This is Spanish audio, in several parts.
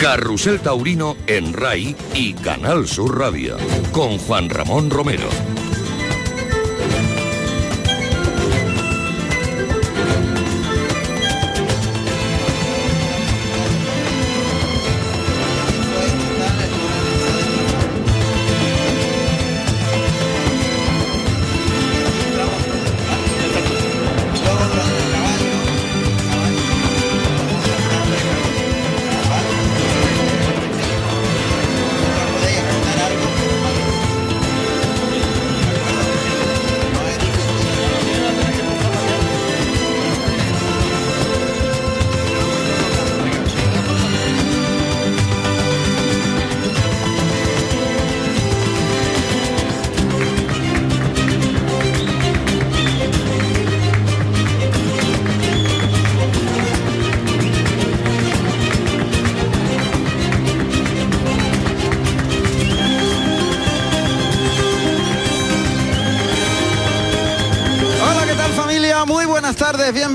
Carrusel Taurino en RAI y Canal Sur Radio con Juan Ramón Romero.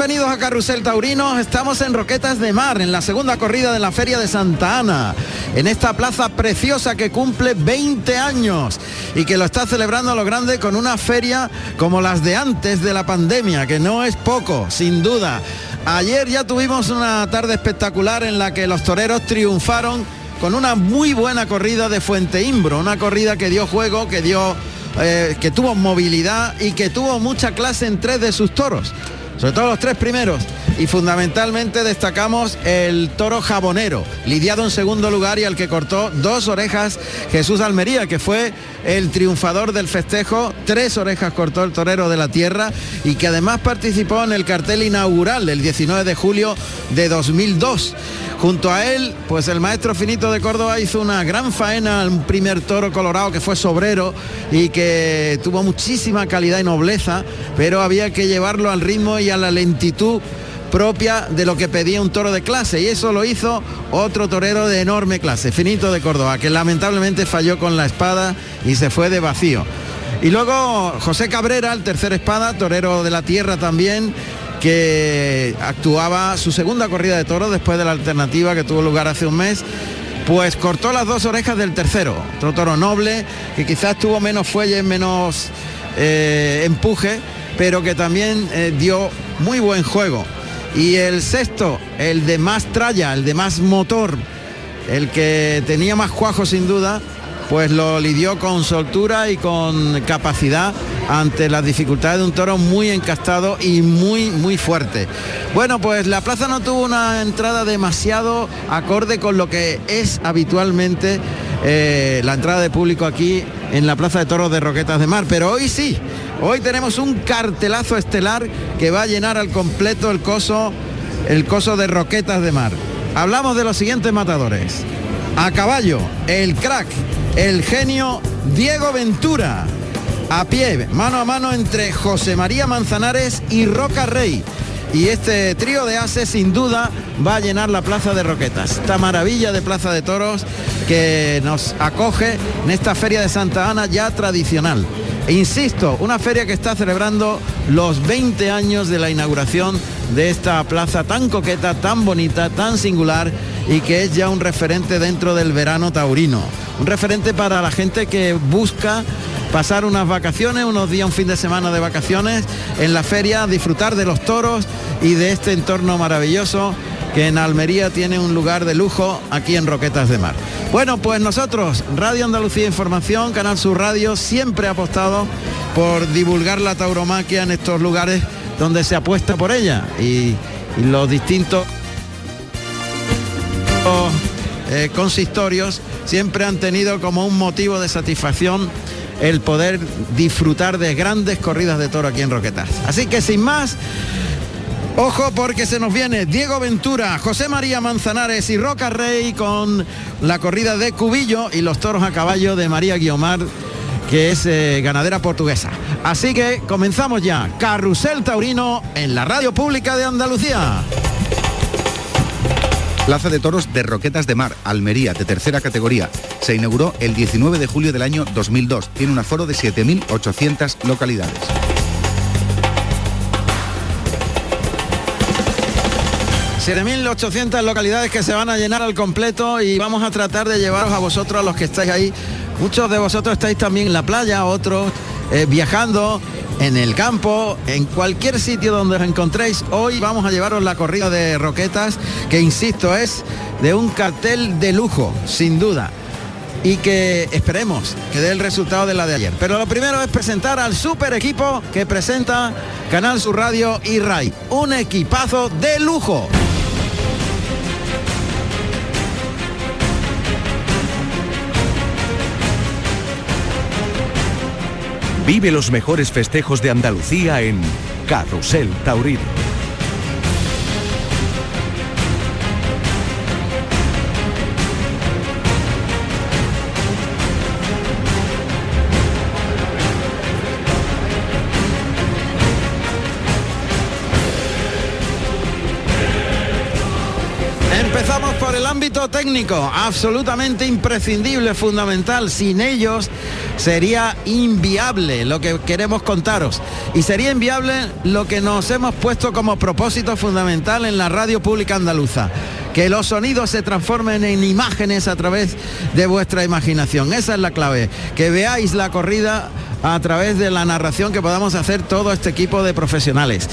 Bienvenidos a Carrusel Taurino. Estamos en Roquetas de Mar, en la segunda corrida de la Feria de Santa Ana, en esta plaza preciosa que cumple 20 años y que lo está celebrando a lo grande con una feria como las de antes de la pandemia, que no es poco, sin duda. Ayer ya tuvimos una tarde espectacular en la que los toreros triunfaron con una muy buena corrida de Fuente Imbro, una corrida que dio juego, que dio eh, que tuvo movilidad y que tuvo mucha clase en tres de sus toros, sobre todo los tres primeros. Y fundamentalmente destacamos el toro jabonero, lidiado en segundo lugar y al que cortó dos orejas Jesús Almería, que fue el triunfador del festejo. Tres orejas cortó el torero de la tierra y que además participó en el cartel inaugural del 19 de julio de 2002. Junto a él, pues el maestro finito de Córdoba hizo una gran faena al primer toro colorado que fue sobrero y que tuvo muchísima calidad y nobleza, pero había que llevarlo al ritmo y a la lentitud propia de lo que pedía un toro de clase y eso lo hizo otro torero de enorme clase, Finito de Córdoba, que lamentablemente falló con la espada y se fue de vacío. Y luego José Cabrera, el tercer espada, torero de la tierra también, que actuaba su segunda corrida de toro después de la alternativa que tuvo lugar hace un mes. Pues cortó las dos orejas del tercero, otro toro noble, que quizás tuvo menos fuelle, menos eh, empuje, pero que también eh, dio muy buen juego. Y el sexto, el de más tralla, el de más motor, el que tenía más cuajo sin duda, pues lo lidió con soltura y con capacidad ante las dificultades de un toro muy encastado y muy muy fuerte. Bueno, pues la plaza no tuvo una entrada demasiado acorde con lo que es habitualmente eh, la entrada de público aquí en la Plaza de Toros de Roquetas de Mar, pero hoy sí, hoy tenemos un cartelazo estelar que va a llenar al completo el coso, el coso de Roquetas de Mar. Hablamos de los siguientes matadores. A caballo, el crack, el genio Diego Ventura. A pie, mano a mano entre José María Manzanares y Roca Rey. Y este trío de ases sin duda va a llenar la plaza de Roquetas. Esta maravilla de plaza de toros que nos acoge en esta feria de Santa Ana ya tradicional. E insisto, una feria que está celebrando los 20 años de la inauguración de esta plaza tan coqueta, tan bonita, tan singular y que es ya un referente dentro del verano taurino. Un referente para la gente que busca pasar unas vacaciones, unos días, un fin de semana de vacaciones en la feria, disfrutar de los toros y de este entorno maravilloso que en Almería tiene un lugar de lujo aquí en Roquetas de Mar. Bueno, pues nosotros, Radio Andalucía Información, Canal Sur Radio, siempre ha apostado por divulgar la tauromaquia en estos lugares donde se apuesta por ella y, y los distintos eh, consistorios siempre han tenido como un motivo de satisfacción el poder disfrutar de grandes corridas de toro aquí en Roquetas. Así que sin más, ojo porque se nos viene Diego Ventura, José María Manzanares y Roca Rey con la corrida de Cubillo y los toros a caballo de María Guiomar que es eh, ganadera portuguesa. Así que comenzamos ya. Carrusel Taurino en la radio pública de Andalucía. Plaza de Toros de Roquetas de Mar, Almería, de tercera categoría. Se inauguró el 19 de julio del año 2002. Tiene un aforo de 7.800 localidades. 7.800 localidades que se van a llenar al completo y vamos a tratar de llevaros a vosotros, a los que estáis ahí. Muchos de vosotros estáis también en la playa, otros eh, viajando en el campo, en cualquier sitio donde os encontréis. Hoy vamos a llevaros la corrida de Roquetas, que insisto es de un cartel de lujo, sin duda. Y que esperemos que dé el resultado de la de ayer. Pero lo primero es presentar al super equipo que presenta Canal Sur Radio y RAI. Un equipazo de lujo. Vive los mejores festejos de Andalucía en Carrusel Taurino. Empezamos por el ámbito técnico, absolutamente imprescindible, fundamental. Sin ellos sería inviable lo que queremos contaros. Y sería inviable lo que nos hemos puesto como propósito fundamental en la radio pública andaluza. Que los sonidos se transformen en imágenes a través de vuestra imaginación. Esa es la clave. Que veáis la corrida a través de la narración que podamos hacer todo este equipo de profesionales.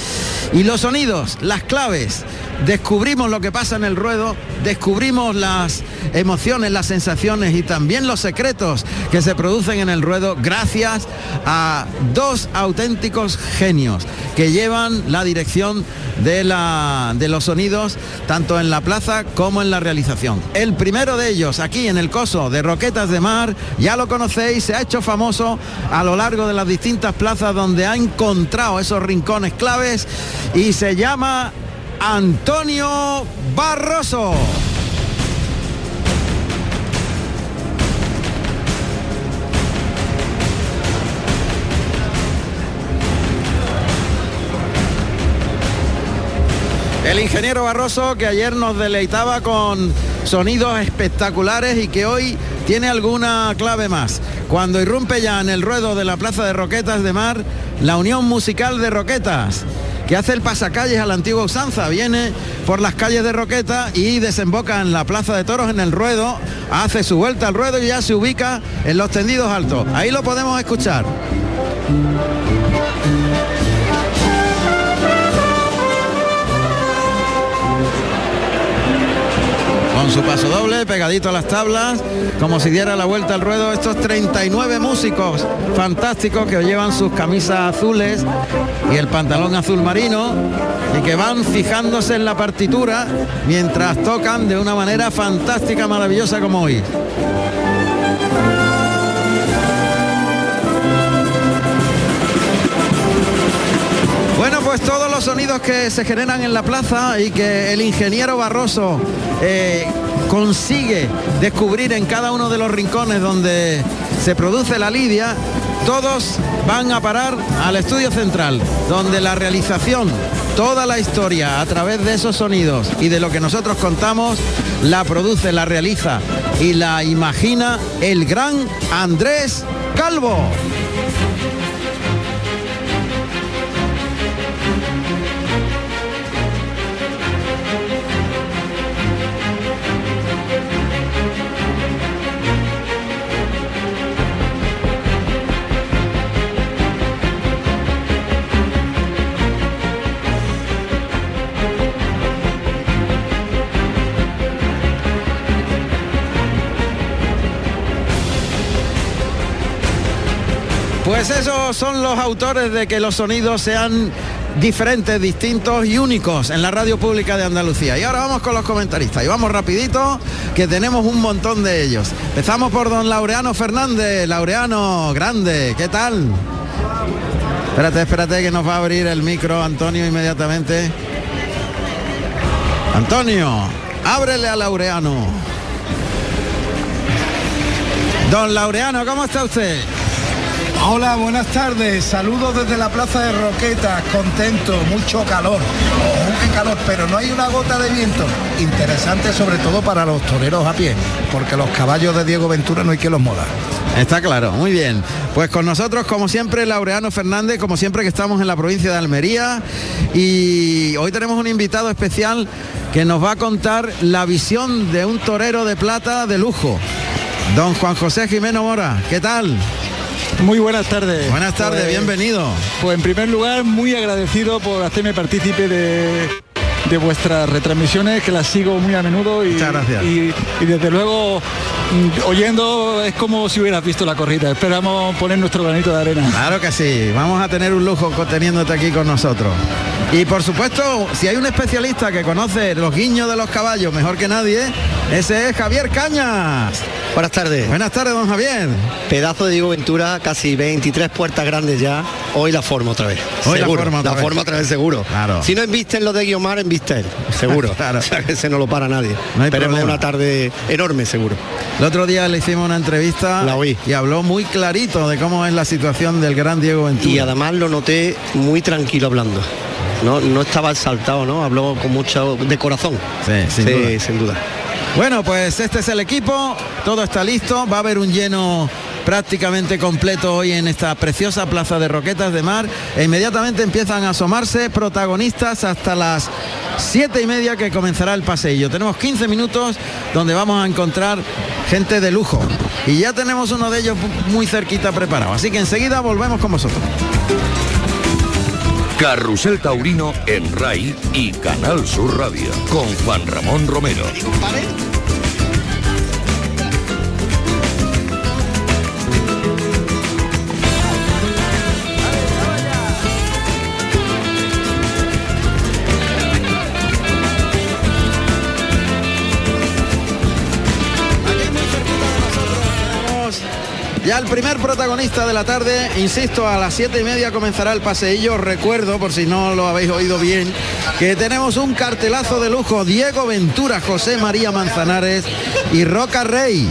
Y los sonidos, las claves, descubrimos lo que pasa en el ruedo, descubrimos las emociones, las sensaciones y también los secretos que se producen en el ruedo gracias a dos auténticos genios que llevan la dirección de, la, de los sonidos tanto en la plaza como en la realización. El primero de ellos aquí en el coso de Roquetas de Mar, ya lo conocéis, se ha hecho famoso a lo largo de las distintas plazas donde ha encontrado esos rincones claves y se llama Antonio Barroso. El ingeniero Barroso que ayer nos deleitaba con sonidos espectaculares y que hoy tiene alguna clave más. Cuando irrumpe ya en el ruedo de la Plaza de Roquetas de Mar, la Unión Musical de Roquetas, que hace el pasacalles a la antigua usanza, viene por las calles de Roqueta y desemboca en la Plaza de Toros en el ruedo, hace su vuelta al ruedo y ya se ubica en los tendidos altos. Ahí lo podemos escuchar. Su paso doble, pegadito a las tablas, como si diera la vuelta al ruedo. Estos 39 músicos fantásticos que llevan sus camisas azules y el pantalón azul marino y que van fijándose en la partitura mientras tocan de una manera fantástica, maravillosa como hoy. Bueno, pues todos los sonidos que se generan en la plaza y que el ingeniero Barroso eh, consigue descubrir en cada uno de los rincones donde se produce la lidia, todos van a parar al estudio central, donde la realización, toda la historia a través de esos sonidos y de lo que nosotros contamos, la produce, la realiza y la imagina el gran Andrés Calvo. Pues esos son los autores de que los sonidos sean diferentes, distintos y únicos en la radio pública de Andalucía. Y ahora vamos con los comentaristas y vamos rapidito que tenemos un montón de ellos. Empezamos por don Laureano Fernández. Laureano, grande, ¿qué tal? Espérate, espérate que nos va a abrir el micro Antonio inmediatamente. Antonio, ábrele a Laureano. Don Laureano, ¿cómo está usted? Hola, buenas tardes. Saludos desde la Plaza de Roquetas. Contento, mucho calor. Qué calor, pero no hay una gota de viento. Interesante sobre todo para los toreros a pie, porque los caballos de Diego Ventura no hay que los molar. Está claro, muy bien. Pues con nosotros, como siempre, Laureano Fernández, como siempre que estamos en la provincia de Almería. Y hoy tenemos un invitado especial que nos va a contar la visión de un torero de plata de lujo. Don Juan José Jimeno Mora, ¿qué tal? Muy buenas tardes. Buenas tardes, Pues- bienvenido. Pues en primer lugar, muy agradecido por hacerme partícipe de, de vuestras retransmisiones, que las sigo muy a menudo y, Muchas gracias. y, y desde luego mm, oyendo es como si hubieras visto la corrida. Esperamos poner nuestro granito de arena. Claro que sí, vamos a tener un lujo teniéndote aquí con nosotros. Y por supuesto, si hay un especialista que conoce los guiños de los caballos mejor que nadie, ese es Javier Cañas. Buenas tardes. Buenas tardes, don Javier. Pedazo de Diego Ventura, casi 23 puertas grandes ya. Hoy la forma otra vez. Hoy la seguro. forma otra vez. otra vez seguro. Claro. Si no embisten lo de Guiomar, embiste él. Seguro. Claro. O sea que se no lo para nadie. No Esperemos problema. una tarde enorme, seguro. El otro día le hicimos una entrevista La oí. y habló muy clarito de cómo es la situación del gran Diego Ventura. Y además lo noté muy tranquilo hablando. No, no estaba exaltado, ¿no? Habló con mucho de corazón. Sí, sin Sí, duda. sin duda. Bueno, pues este es el equipo, todo está listo, va a haber un lleno prácticamente completo hoy en esta preciosa plaza de Roquetas de Mar e inmediatamente empiezan a asomarse protagonistas hasta las siete y media que comenzará el paseillo. Tenemos 15 minutos donde vamos a encontrar gente de lujo y ya tenemos uno de ellos muy cerquita preparado, así que enseguida volvemos con vosotros. Carrusel Taurino en RAI y Canal Sur Radio con Juan Ramón Romero. Ya el primer protagonista de la tarde, insisto, a las siete y media comenzará el paseillo. Recuerdo, por si no lo habéis oído bien, que tenemos un cartelazo de lujo. Diego Ventura, José María Manzanares y Roca Rey.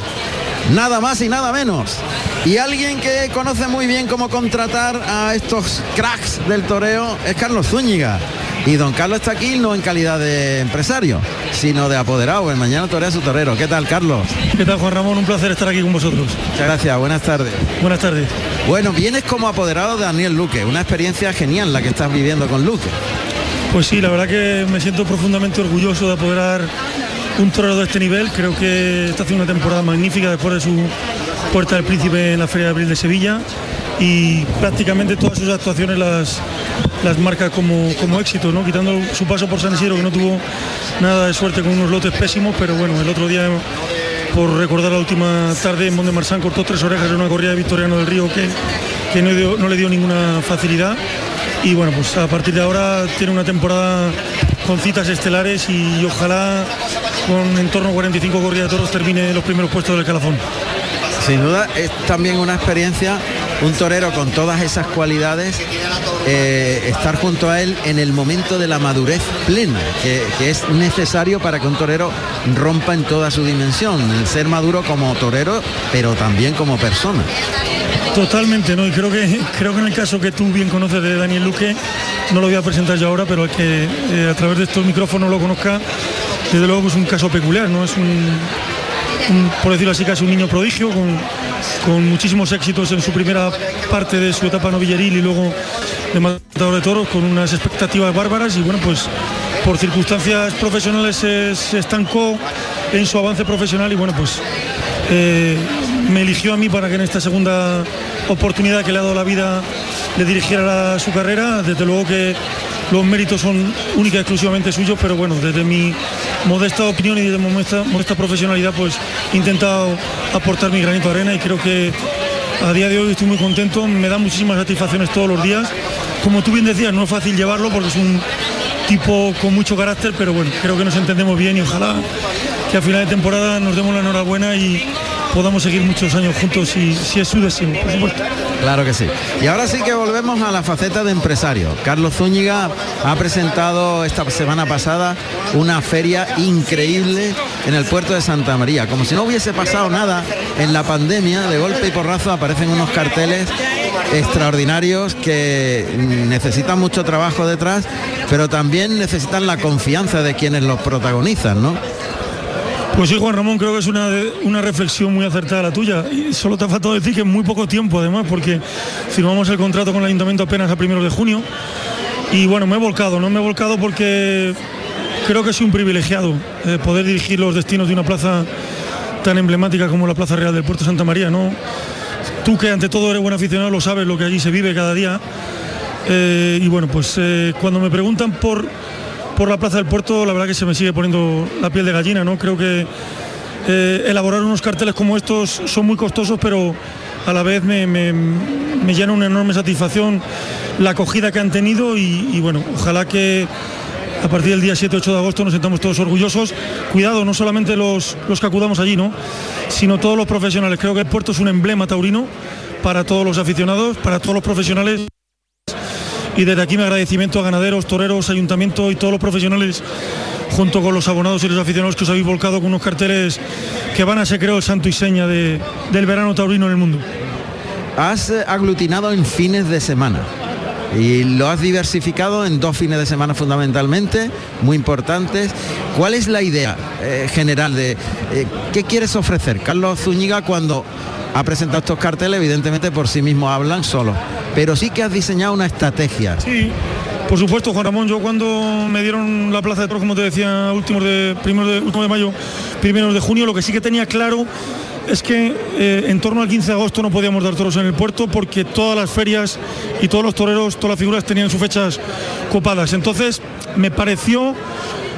Nada más y nada menos. Y alguien que conoce muy bien cómo contratar a estos cracks del toreo es Carlos Zúñiga. Y don Carlos está aquí no en calidad de empresario, sino de apoderado. El mañana torea su torero. ¿Qué tal, Carlos? ¿Qué tal, Juan Ramón? Un placer estar aquí con vosotros. Muchas gracias, buenas tardes. Buenas tardes. Bueno, vienes como apoderado de Daniel Luque, una experiencia genial la que estás viviendo con Luque. Pues sí, la verdad que me siento profundamente orgulloso de apoderar un torero de este nivel. Creo que está haciendo una temporada magnífica después de su Puerta del Príncipe en la Feria de Abril de Sevilla y prácticamente todas sus actuaciones las, las marca como, como éxito, ¿no? quitando su paso por San Isidro que no tuvo nada de suerte con unos lotes pésimos, pero bueno, el otro día por recordar la última tarde en Monde Marsan cortó tres orejas en una corrida de Victoriano del Río que, que no, dio- no le dio ninguna facilidad y bueno pues a partir de ahora tiene una temporada con citas estelares y ojalá con en torno a 45 corridas de toros termine los primeros puestos del calafón. Sin duda es también una experiencia, un torero con todas esas cualidades, eh, estar junto a él en el momento de la madurez plena, que, es necesario para que un torero rompa en toda su dimensión, el ser maduro como torero, pero también como persona. Totalmente, ¿no? Y creo que creo que en el caso que tú bien conoces de Daniel Luque, no lo voy a presentar yo ahora, pero es que eh, a través de estos micrófonos lo conozca, desde luego es un caso peculiar, ¿no? Es un, por decirlo así, casi un niño prodigio, con, con muchísimos éxitos en su primera parte de su etapa novilleril y luego de matador de toros, con unas expectativas bárbaras y bueno, pues por circunstancias profesionales se, se estancó en su avance profesional y bueno, pues eh, me eligió a mí para que en esta segunda oportunidad que le ha dado la vida le dirigiera la- su carrera. Desde luego que los méritos son única y exclusivamente suyos, pero bueno, desde mi modesta opinión y mi modesta, modesta profesionalidad, pues he intentado aportar mi granito de arena y creo que a día de hoy estoy muy contento, me da muchísimas satisfacciones todos los días. Como tú bien decías, no es fácil llevarlo porque es un tipo con mucho carácter, pero bueno, creo que nos entendemos bien y ojalá que a final de temporada nos demos la enhorabuena y podamos seguir muchos años juntos si, si es su deseo, por supuesto. Claro que sí. Y ahora sí que volvemos a la faceta de empresario. Carlos Zúñiga ha presentado esta semana pasada una feria increíble en el puerto de Santa María. Como si no hubiese pasado nada en la pandemia, de golpe y porrazo aparecen unos carteles extraordinarios que necesitan mucho trabajo detrás, pero también necesitan la confianza de quienes los protagonizan, ¿no? Pues sí, Juan Ramón, creo que es una, una reflexión muy acertada la tuya. Y solo te ha faltado decir que en muy poco tiempo, además, porque firmamos el contrato con el ayuntamiento apenas a primeros de junio. Y bueno, me he volcado, no me he volcado porque creo que soy un privilegiado eh, poder dirigir los destinos de una plaza tan emblemática como la Plaza Real del Puerto Santa María, ¿no? Tú que ante todo eres buen aficionado lo sabes lo que allí se vive cada día. Eh, y bueno, pues eh, cuando me preguntan por, por la Plaza del Puerto, la verdad que se me sigue poniendo la piel de gallina, ¿no? Creo que eh, elaborar unos carteles como estos son muy costosos, pero a la vez me, me- me llena una enorme satisfacción la acogida que han tenido y, y bueno, ojalá que a partir del día 7-8 de agosto nos sentamos todos orgullosos. Cuidado, no solamente los, los que acudamos allí, ¿no? sino todos los profesionales. Creo que el puerto es un emblema taurino para todos los aficionados, para todos los profesionales. Y desde aquí mi agradecimiento a ganaderos, toreros, ayuntamiento y todos los profesionales, junto con los abonados y los aficionados que os habéis volcado con unos carteles que van a ser, creo, el santo y seña de- del verano taurino en el mundo. Has aglutinado en fines de semana y lo has diversificado en dos fines de semana fundamentalmente, muy importantes. ¿Cuál es la idea eh, general de eh, qué quieres ofrecer? Carlos Zúñiga cuando ha presentado estos carteles, evidentemente por sí mismo hablan solo, pero sí que has diseñado una estrategia. Sí, por supuesto, Juan Ramón, yo cuando me dieron la plaza de toros, como te decía, últimos de, primeros de, último de mayo, primeros de junio, lo que sí que tenía claro es que eh, en torno al 15 de agosto no podíamos dar toros en el puerto porque todas las ferias y todos los toreros, todas las figuras tenían sus fechas copadas. Entonces me pareció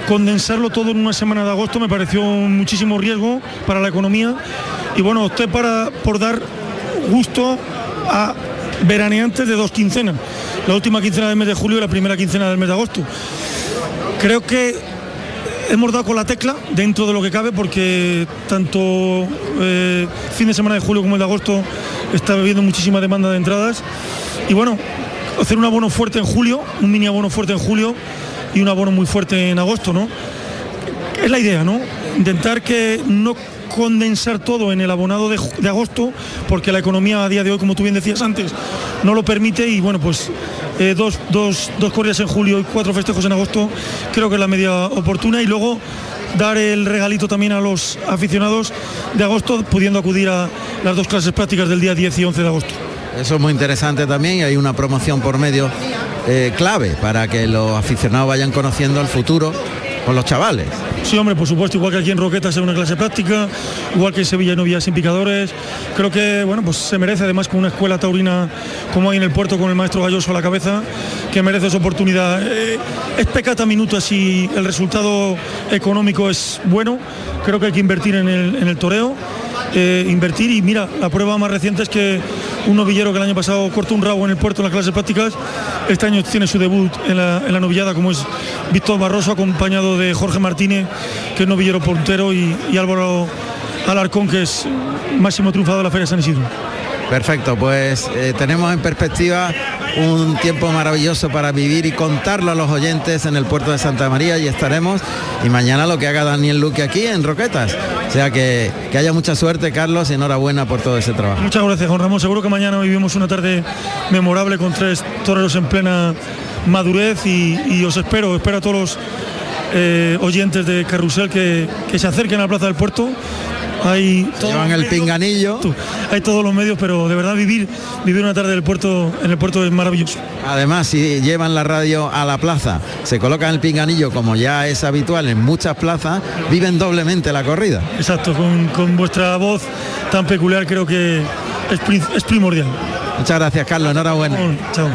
condensarlo todo en una semana de agosto, me pareció muchísimo riesgo para la economía y bueno, opté para, por dar gusto a veraneantes de dos quincenas, la última quincena del mes de julio y la primera quincena del mes de agosto. Creo que hemos dado con la tecla dentro de lo que cabe porque tanto eh, fin de semana de julio como el de agosto está habiendo muchísima demanda de entradas y bueno, hacer un abono fuerte en julio, un mini abono fuerte en julio y un abono muy fuerte en agosto, ¿no? Es la idea, ¿no? Intentar que no condensar todo en el abonado de, agosto, porque la economía a día de hoy, como tú bien decías antes, no lo permite y bueno, pues eh, dos, dos, dos corridas en julio y cuatro festejos en agosto, creo que es la media oportuna y luego dar el regalito también a los aficionados de agosto, pudiendo acudir a las dos clases prácticas del día 10 y 11 de agosto. Eso es muy interesante también y hay una promoción por medio eh, clave para que los aficionados vayan conociendo el futuro con los chavales. Sí, hombre, por supuesto, igual que aquí en Roquetas es una clase práctica, igual que en Sevilla no sin picadores. Creo que bueno, pues se merece además con una escuela taurina como hay en el puerto con el maestro Galloso a la cabeza, que merece esa oportunidad. Eh, es pecata minuta si el resultado económico es bueno. Creo que hay que invertir en el, en toreo. eh, invertir y mira, la prueba más reciente es que un novillero que el año pasado cortó un rabo en el puerto en las clases prácticas, este año tiene su debut en la, novillada como es Víctor Barroso acompañado de Jorge Martínez, que es novillero puntero y, y Álvaro Alarcón, que es máximo triunfador de la Feria San Isidro. Perfecto, pues eh, tenemos en perspectiva un tiempo maravilloso para vivir y contarlo a los oyentes en el puerto de Santa María y estaremos y mañana lo que haga Daniel Luque aquí en Roquetas. O sea que, que haya mucha suerte Carlos y enhorabuena por todo ese trabajo. Muchas gracias, Juan Ramón. Seguro que mañana vivimos una tarde memorable con tres toreros en plena madurez y, os espero, espero a todos los eh, oyentes de Carrusel que se acerquen a la Plaza del Puerto. Hay Llevan el medios- pinganillo. Hay todos los medios, pero de verdad vivir, vivir una tarde del puerto, en el puerto es maravilloso. Además, si llevan la radio a la plaza, se colocan el pinganillo como ya es habitual en muchas plazas, viven doblemente la corrida. Exacto, con, con vuestra voz tan peculiar creo que es, pri- es primordial. Muchas gracias Carlos, enhorabuena. Chao.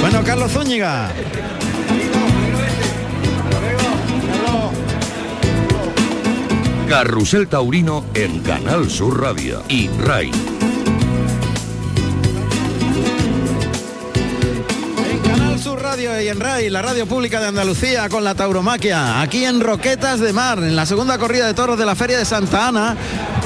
Bueno, Carlos Zúñiga. Carrusel Taurino en Canal Sur Radio y RAI. En Canal Sur Radio y en RAI, la radio pública de Andalucía con la tauromaquia, aquí en Roquetas de Mar, en la segunda corrida de toros de la Feria de Santa Ana,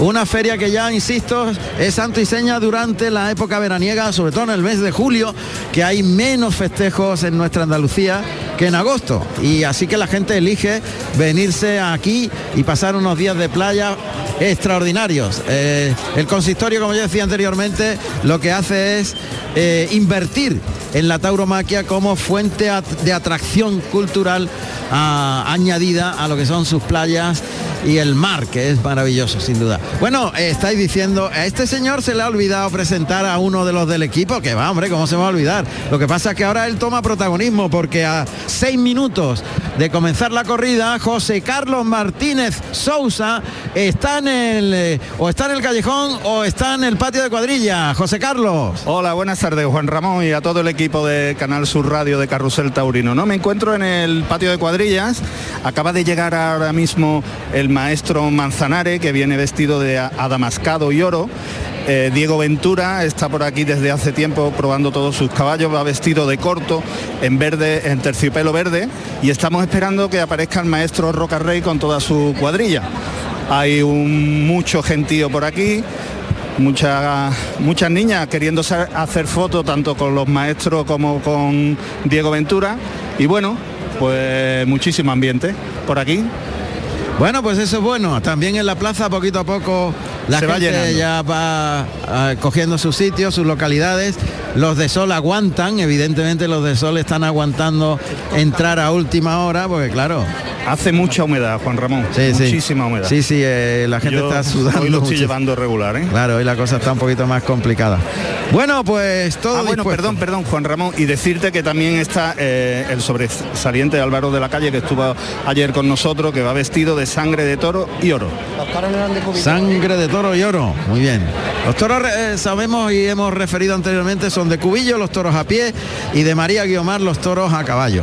una feria que ya, insisto, es santo y seña durante la época veraniega, sobre todo en el mes de julio, que hay menos festejos en nuestra Andalucía que en agosto. Y así que la gente elige venirse aquí y pasar unos días de playa extraordinarios. Eh, el consistorio, como yo decía anteriormente, lo que hace es eh, invertir en la tauromaquia como fuente de atracción cultural ah, añadida a lo que son sus playas y el mar, que es maravilloso, sin duda. Bueno, estáis diciendo, a este señor se le ha olvidado presentar a uno de los del equipo, que va, hombre, ¿cómo se va a olvidar? Lo que pasa es que ahora él toma protagonismo, porque a seis minutos de comenzar la corrida, José Carlos Martínez Sousa está en el eh, o está en el callejón o está en el patio de cuadrilla. José Carlos. Hola, buenas tardes Juan Ramón y a todo el equipo de Canal Sur Radio de Carrusel Taurino. No me encuentro en el patio de cuadrillas. Acaba de llegar ahora mismo el maestro Manzanare que viene vestido de adamascado y oro. Eh, Diego Ventura está por aquí desde hace tiempo probando todos sus caballos, va vestido de corto, en verde, en terciopelo verde, y estamos esperando que aparezca el maestro Roca Rey con toda su cuadrilla. Hay un mucho gentío por aquí, muchas muchas niñas queriendo hacer fotos tanto con los maestros como con Diego Ventura y bueno pues muchísimo ambiente por aquí bueno, pues eso es bueno. También en la plaza poquito a poco la gente ya va ah, cogiendo sus sitios, sus localidades. Los de Sol aguantan, evidentemente los de Sol están aguantando entrar a última hora, porque claro, Hace mucha humedad, Juan Ramón. Sí, Muchísima humedad. Sí, sí, eh, la gente está sudando. Hoy lo estoy llevando regular, ¿eh? Claro, hoy la cosa está un poquito más complicada. Bueno, pues todo. Ah, bueno, perdón, perdón, Juan Ramón. Y decirte que también está eh, el sobresaliente Álvaro de la Calle, que estuvo ayer con nosotros, que va vestido de sangre de toro y oro. Sangre de toro y oro. Muy bien. Los toros eh, sabemos y hemos referido anteriormente son de Cubillo, los toros a pie, y de María Guiomar, los toros a caballo.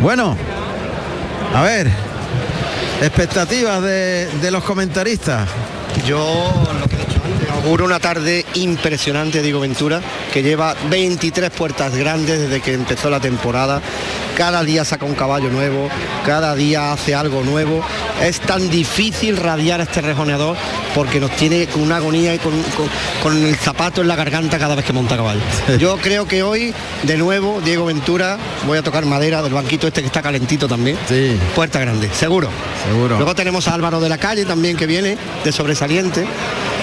Bueno, a ver, expectativas de, los comentaristas. Yo auguro una tarde impresionante, digo Ventura, que lleva 23 puertas grandes desde que empezó la temporada cada día saca un caballo nuevo, cada día hace algo nuevo. Es tan difícil radiar a este rejoneador porque nos tiene con una agonía y con, el zapato en la garganta cada vez que monta caballo. Yo creo que hoy, de nuevo, Diego Ventura, voy a tocar madera del banquito este que está calentito también. Sí. Puerta grande, seguro. Seguro. Luego tenemos a Álvaro de la Calle también que viene de sobresaliente.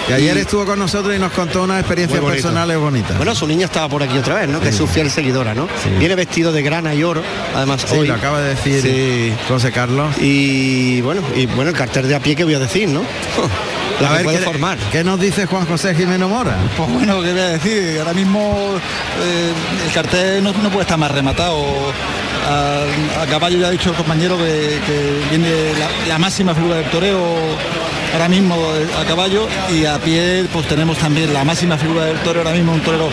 Que ayer estuvo con nosotros y nos contó unas experiencias personales bonitas. Bueno, su niña estaba por aquí otra vez, ¿no? Que es su fiel seguidora, ¿no? Viene vestido de grana y oro, además sí, lo acaba de decir José Carlos. Y bueno, y bueno, el cartel de a pie que voy a decir, ¿no? La a ver, ¿qué, formar. ¿qué nos dice Juan José Jimeno Mora? Pues bueno, ¿qué voy a decir? Ahora mismo eh, el cartel no, puede estar más rematado. A, caballo ya ha dicho el compañero que, viene la, la máxima figura del toreo ahora mismo a caballo y a pie pues tenemos también la máxima figura del toro ahora mismo, un torero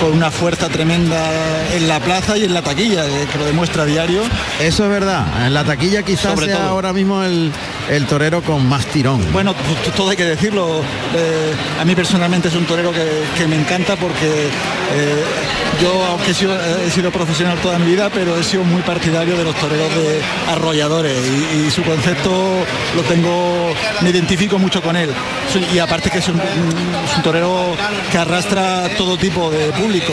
con una fuerza tremenda en la plaza y en la taquilla, eh, que lo demuestra a diario. Eso es verdad, en la taquilla quizás sea ahora mismo el, torero con más tirón. Bueno, todo hay que decirlo, eh, a mí personalmente es un torero que, me encanta porque eh, yo, aunque he sido, he sido, profesional toda mi vida, pero he sido muy partidario de los toreros de arrolladores y, su concepto lo tengo, me identifico mucho con él. Y aparte que es un, torero que arrastra todo tipo de público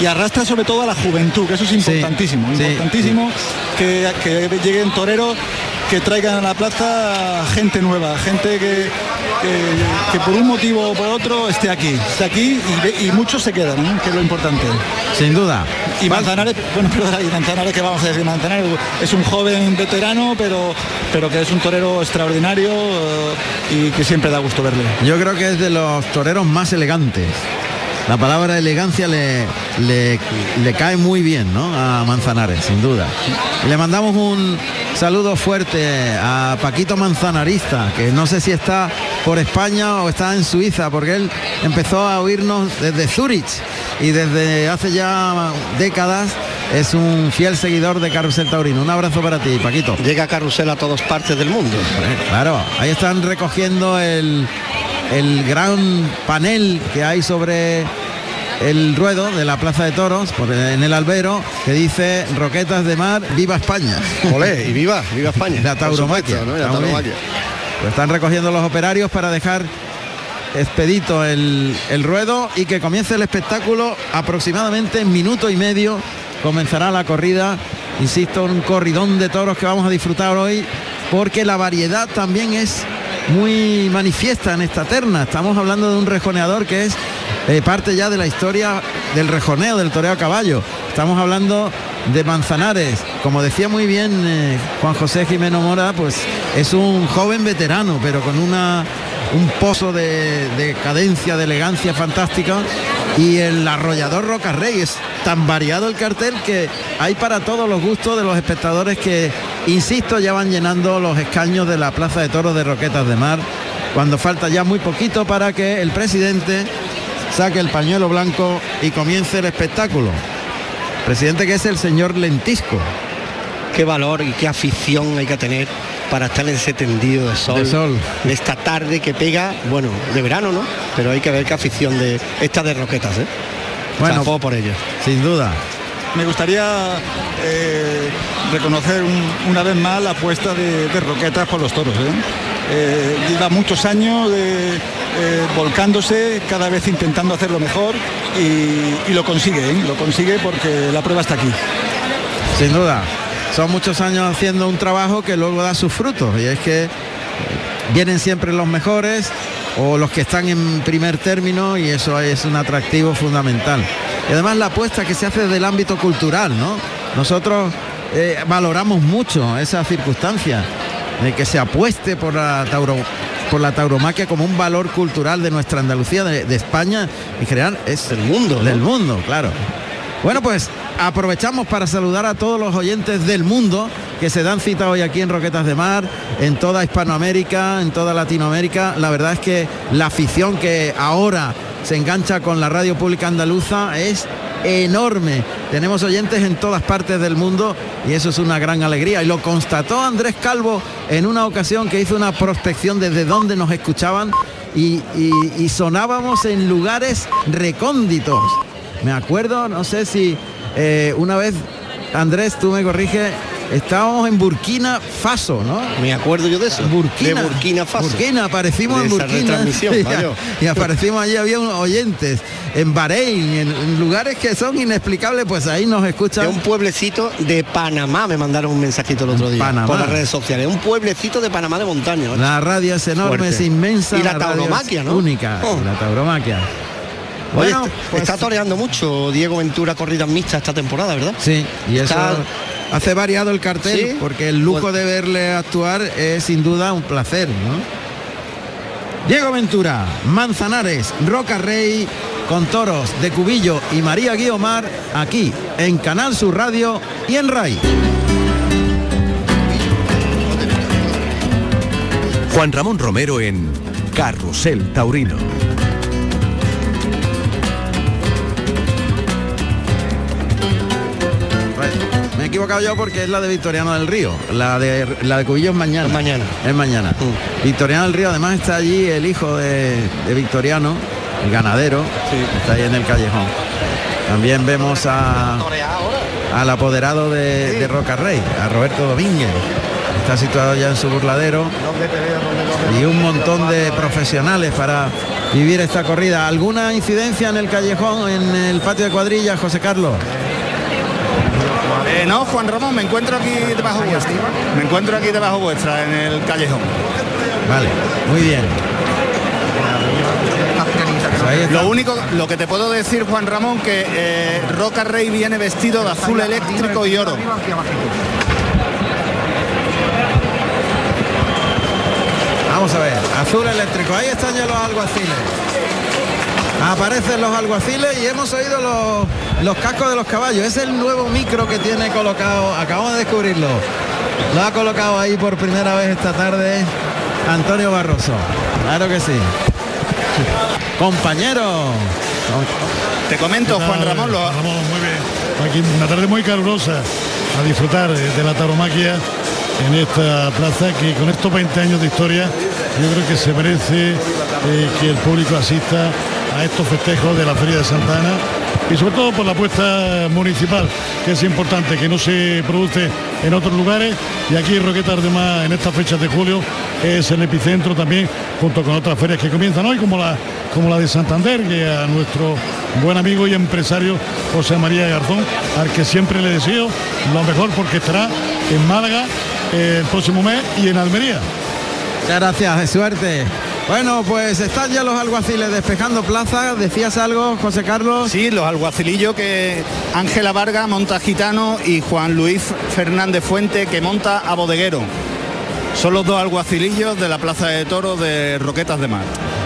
y, arrastra sobre todo a la juventud, que eso es importantísimo, importantísimo que, que lleguen toreros que traigan a la plaza gente nueva, gente que, que, por un motivo o por otro esté aquí, esté aquí y, muchos se quedan, que es lo importante. Sin duda. Y Manzanares, bueno, perdona, y Manzanares, que vamos a decir? Manzanares es un joven veterano, pero, pero que es un torero extraordinario eh, y que siempre da gusto verle. Yo creo que es de los toreros más elegantes la palabra elegancia le, le, cae muy bien ¿no? a Manzanares, sin duda. Y le mandamos un saludo fuerte a Paquito Manzanarista, que no sé si está por España o está en Suiza, porque él empezó a oírnos desde Zurich y desde hace ya décadas es un fiel seguidor de Carrusel Taurino. Un abrazo para ti, Paquito. Llega Carrusel a todas partes del mundo. Claro, ahí están recogiendo el, el gran panel que hay sobre el ruedo de la Plaza de Toros en el albero que dice Roquetas de Mar, viva España. Olé, y viva, viva España. La tauromaquia. Pues están recogiendo los operarios para dejar expedito el, el ruedo y que comience el espectáculo aproximadamente en minuto y medio. Comenzará la corrida, insisto, un corridón de toros que vamos a disfrutar hoy porque la variedad también es muy manifiesta en esta terna. Estamos hablando de un rejoneador que es eh, parte ya de la historia del rejoneo, del toreo a caballo. Estamos hablando de Manzanares. Como decía muy bien eh, Juan José Jimeno Mora, pues es un joven veterano, pero con una, un pozo de, de cadencia, de elegancia fantástica. Y el arrollador Roca Rey es tan variado el cartel que hay para todos los gustos de los espectadores que insisto, ya van llenando los escaños de la Plaza de Toros de Roquetas de Mar, cuando falta ya muy poquito para que el presidente saque el pañuelo blanco y comience el espectáculo. Presidente que es el señor Lentisco. Qué valor y qué afición hay que tener para estar en ese tendido de sol, De sol. de esta tarde que pega, bueno, de verano, ¿no? Pero hay que ver qué afición de esta de roquetas, ¿eh? Bueno, por ello. Sin duda. Me gustaría eh, reconocer un- una vez más la apuesta de, de Roquetas por los toros. ¿eh? Eh, lleva muchos años de, eh, volcándose, cada vez intentando hacerlo mejor y, lo consigue, ¿eh? lo consigue porque la prueba está aquí. Sin duda. Son muchos años haciendo un trabajo que luego da sus frutos. Y es que vienen siempre los mejores o los que están en primer término y eso es un atractivo fundamental. Y además la apuesta que se hace del ámbito cultural, ¿no? Nosotros eh, valoramos mucho esa circunstancia de que se apueste por la tauro por la tauromaquia como un valor cultural de nuestra Andalucía, de, de España en general, es Del mundo, ¿no? Del mundo, claro. Bueno, pues aprovechamos para saludar a todos los oyentes del mundo que se dan cita hoy aquí en Roquetas de Mar, en toda Hispanoamérica, en toda Latinoamérica. La verdad es que la afición que ahora se engancha con la radio pública andaluza es enorme. Tenemos oyentes en todas partes del mundo y eso es una gran alegría. Y lo constató Andrés Calvo en una ocasión que hizo una prospección desde donde nos escuchaban y, sonábamos en lugares recónditos. Me acuerdo, no sé si eh, una vez, Andrés, tú me corriges, estábamos en Burkina Faso, ¿no? Me acuerdo yo de eso. Burkina, De Burkina Faso. Burkina, aparecimos De en Burkina. y, y aparecimos allí, había unos oyentes en Bahrein, en, en lugares que son inexplicables, pues ahí nos De escuchan. un pueblecito de Panamá me mandaron un mensajito el otro día Panamá. por las redes sociales. Un pueblecito de Panamá de montaña. ¿no? La radio es enorme, Fuerte. es inmensa. Y la tauromaquia, ¿no? Única, Oh. la tauromaquia. Oye, Bueno, está, pues- está toreando mucho Diego Ventura corridas mixtas esta temporada, ¿verdad? Sí, y eso Está- hace variado el cartel, Sí. porque el lujo de verle actuar es sin duda un placer, ¿no? Diego Ventura, Manzanares, Roca Rey, con toros de Cubillo y María Guiomar, aquí en Canal Sur Radio y en RAI. Juan Ramón Romero en Carrusel Taurino. Equivocado yo porque es la de Victoriano del Río. La de la de Cubillo es mañana. Es mañana. Es mañana. Mm. Victoriano del Río, además está allí el hijo de, de Victoriano, el ganadero, está ahí en el callejón. También vemos a, al apoderado de, de Roca Rey, a Roberto Domínguez. Está situado ya en su burladero. Y un montón de profesionales para vivir esta corrida. ¿Alguna incidencia en el callejón, en el patio de cuadrillas, José Carlos? Eh, no, Juan Ramón, me encuentro aquí debajo vuestra. Me encuentro aquí debajo vuestra, en el callejón. Vale, muy bien. Lo único, lo que te puedo decir, Juan Ramón, que eh, Roca Rey viene vestido de azul eléctrico y oro. Vamos a ver, azul eléctrico, ahí están ya los alguaciles. Aparecen los alguaciles y hemos oído los, los cascos de los caballos. Es el nuevo micro que tiene colocado, acabamos de descubrirlo. Lo ha colocado ahí por primera vez esta tarde Antonio Barroso. Claro que sí. Compañero. Te comento, Juan Ramón, lo, Ramón, muy bien. Aquí una tarde muy calurosa a disfrutar eh, de la taromaquia en esta plaza que con estos 20 años de historia yo creo que se merece eh, que el público asista a estos festejos de la Feria de Santa Ana y sobre todo por la apuesta municipal, que es importante, que no se produce en otros lugares y aquí de Mar en estas fechas de julio es el epicentro también junto con otras ferias que comienzan hoy como la como la de Santander, que a nuestro buen amigo y empresario José María Garzón, al que siempre le deseo lo mejor porque estará en Málaga el próximo mes y en Almería. Gracias, de suerte. Bueno, pues están ya los alguaciles despejando plaza. ¿Decías algo, José Carlos? Sí, los alguacilillos que Ángela Vargas monta gitano y Juan Luis Fernández Fuente que monta a bodeguero. Son los dos alguacilillos de la Plaza de Toros de Roquetas de Mar.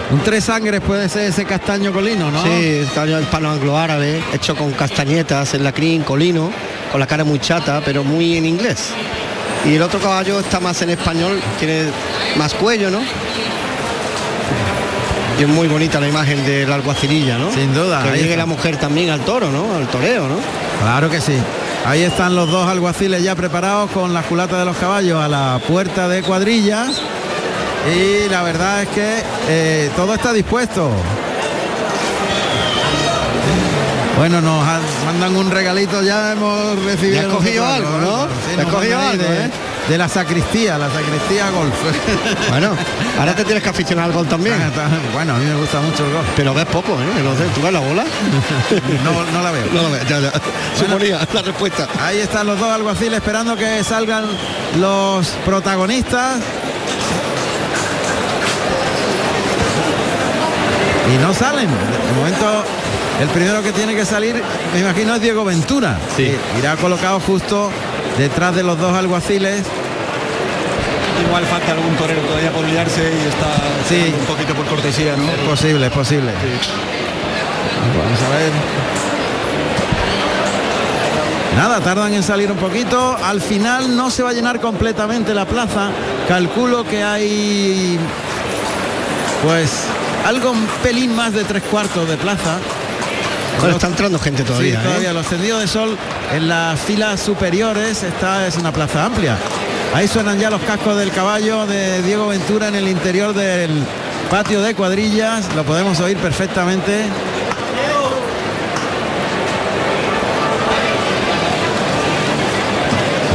Un tres sangres puede ser ese castaño colino, ¿no? Sí, está ya el palo anglo-árabe, hecho con castañetas, en la crin, colino, con la cara muy chata, pero muy en inglés. Y el otro caballo está más en español, tiene más cuello, ¿no? Y es muy bonita la imagen de la alguacililla, ¿no? Sin duda. Que llegue la mujer también al toro, ¿no? Al toreo, ¿no? Claro que sí. Ahí están los dos alguaciles ya preparados con las culatas de los caballos a la puerta de cuadrillas. Y la verdad es que eh, todo está dispuesto. Bueno, nos mandan un regalito, ya hemos recibido. Ya has cogido algo, ¿eh? De la sacristía, la sacristía golf. Bueno, ahora te tienes que aficionar al gol también. bueno, a mí me gusta mucho el golf. Pero ves poco, ¿eh? Sé, ¿tú ves la bola? No, no la veo. No lo ves, ya, ya. Suponía la respuesta. Ahí están los dos alguaciles esperando que salgan los protagonistas. Y no salen. De momento, el primero que tiene que salir, me imagino, es Diego Ventura. Sí. Irá colocado justo detrás de los dos alguaciles. Igual falta algún torero todavía por liarse y está Sí. un poquito por cortesía, ¿no? Es posible, es posible. Vamos a ver. Nada, tardan en salir un poquito. Al final no se va a llenar completamente la plaza. Calculo que hay pues algo un pelín más de tres cuartos de plaza. Bueno, está entrando gente todavía, Sí, todavía ¿eh? los tendidos de sol en las filas superiores. Esta es una plaza amplia. Ahí suenan ya los cascos del caballo de Diego Ventura en el interior del patio de cuadrillas. Lo podemos oír perfectamente.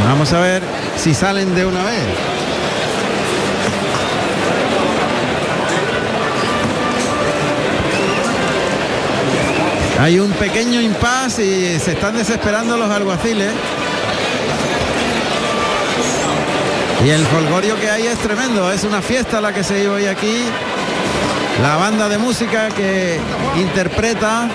Vamos a ver si salen de una vez. Hay un pequeño impasse y se están desesperando los alguaciles. Y el folgorio que hay es tremendo, es una fiesta la que se lleva hoy aquí. La banda de música que interpreta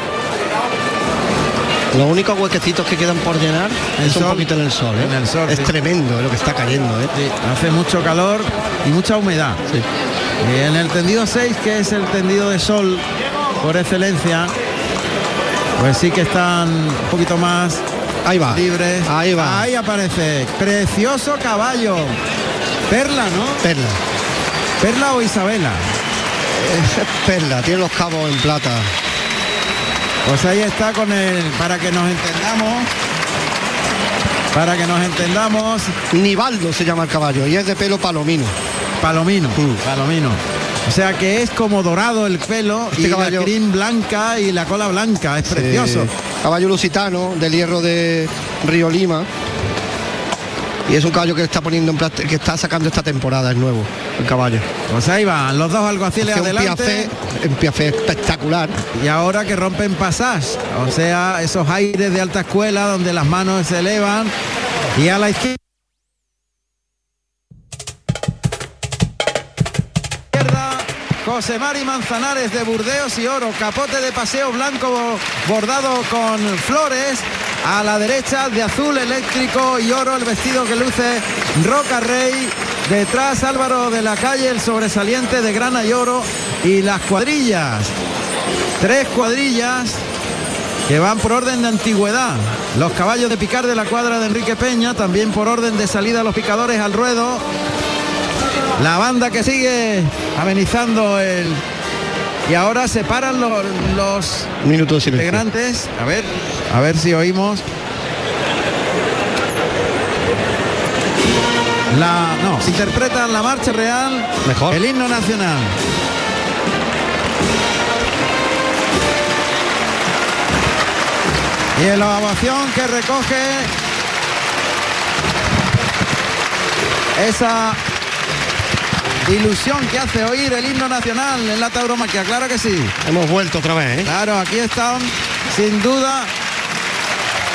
Los únicos huequecitos que quedan por llenar El es un poquito en el sol, ¿eh? En el sol, Es sí. tremendo ¿eh? lo que está cayendo, ¿eh? Sí, hace mucho calor y mucha humedad. Y en el tendido 6, que es el tendido de sol por excelencia, pues sí que están un poquito más Ahí va. libres. Ahí va. Ahí aparece. Precioso caballo. Perla, ¿no? Perla. Perla o Isabela. Es perla, tiene los cabos en plata. Pues ahí está con el. Para que nos entendamos. Para que nos entendamos. Nivaldo se llama el caballo y es de pelo palomino. Palomino. Mm. Palomino. O sea que es como dorado el pelo Este y caballo- la crin blanca y la cola blanca. Es precioso. Caballo lusitano del hierro de Río Lima. Y es un caballo que está poniendo en que está sacando esta temporada, es nuevo, el caballo. Pues ahí van los dos alguaciles Hace adelante. un piafé espectacular. Y ahora que rompen pasas, o sea, esos aires de alta escuela donde las manos se elevan y a la izquierda José Mari Manzanares de Burdeos y Oro, capote de paseo blanco bo- bordado con flores. A la derecha de azul eléctrico y oro el vestido que luce Roca Rey. Detrás Álvaro de la calle, el sobresaliente de grana y oro y las cuadrillas. Tres cuadrillas que van por orden de antigüedad. Los caballos de picar de la cuadra de Enrique Peña, también por orden de salida los picadores al ruedo. La banda que sigue amenizando el... Y ahora se paran los, los Un minuto de silencio. integrantes. A ver, a ver si oímos. La, no, se interpretan la marcha real, Mejor. el himno nacional. Y la ovación que recoge esa ilusión que hace oír el himno nacional en la tauromaquia, claro que sí. Hemos vuelto otra vez, ¿eh? Claro, aquí están sin duda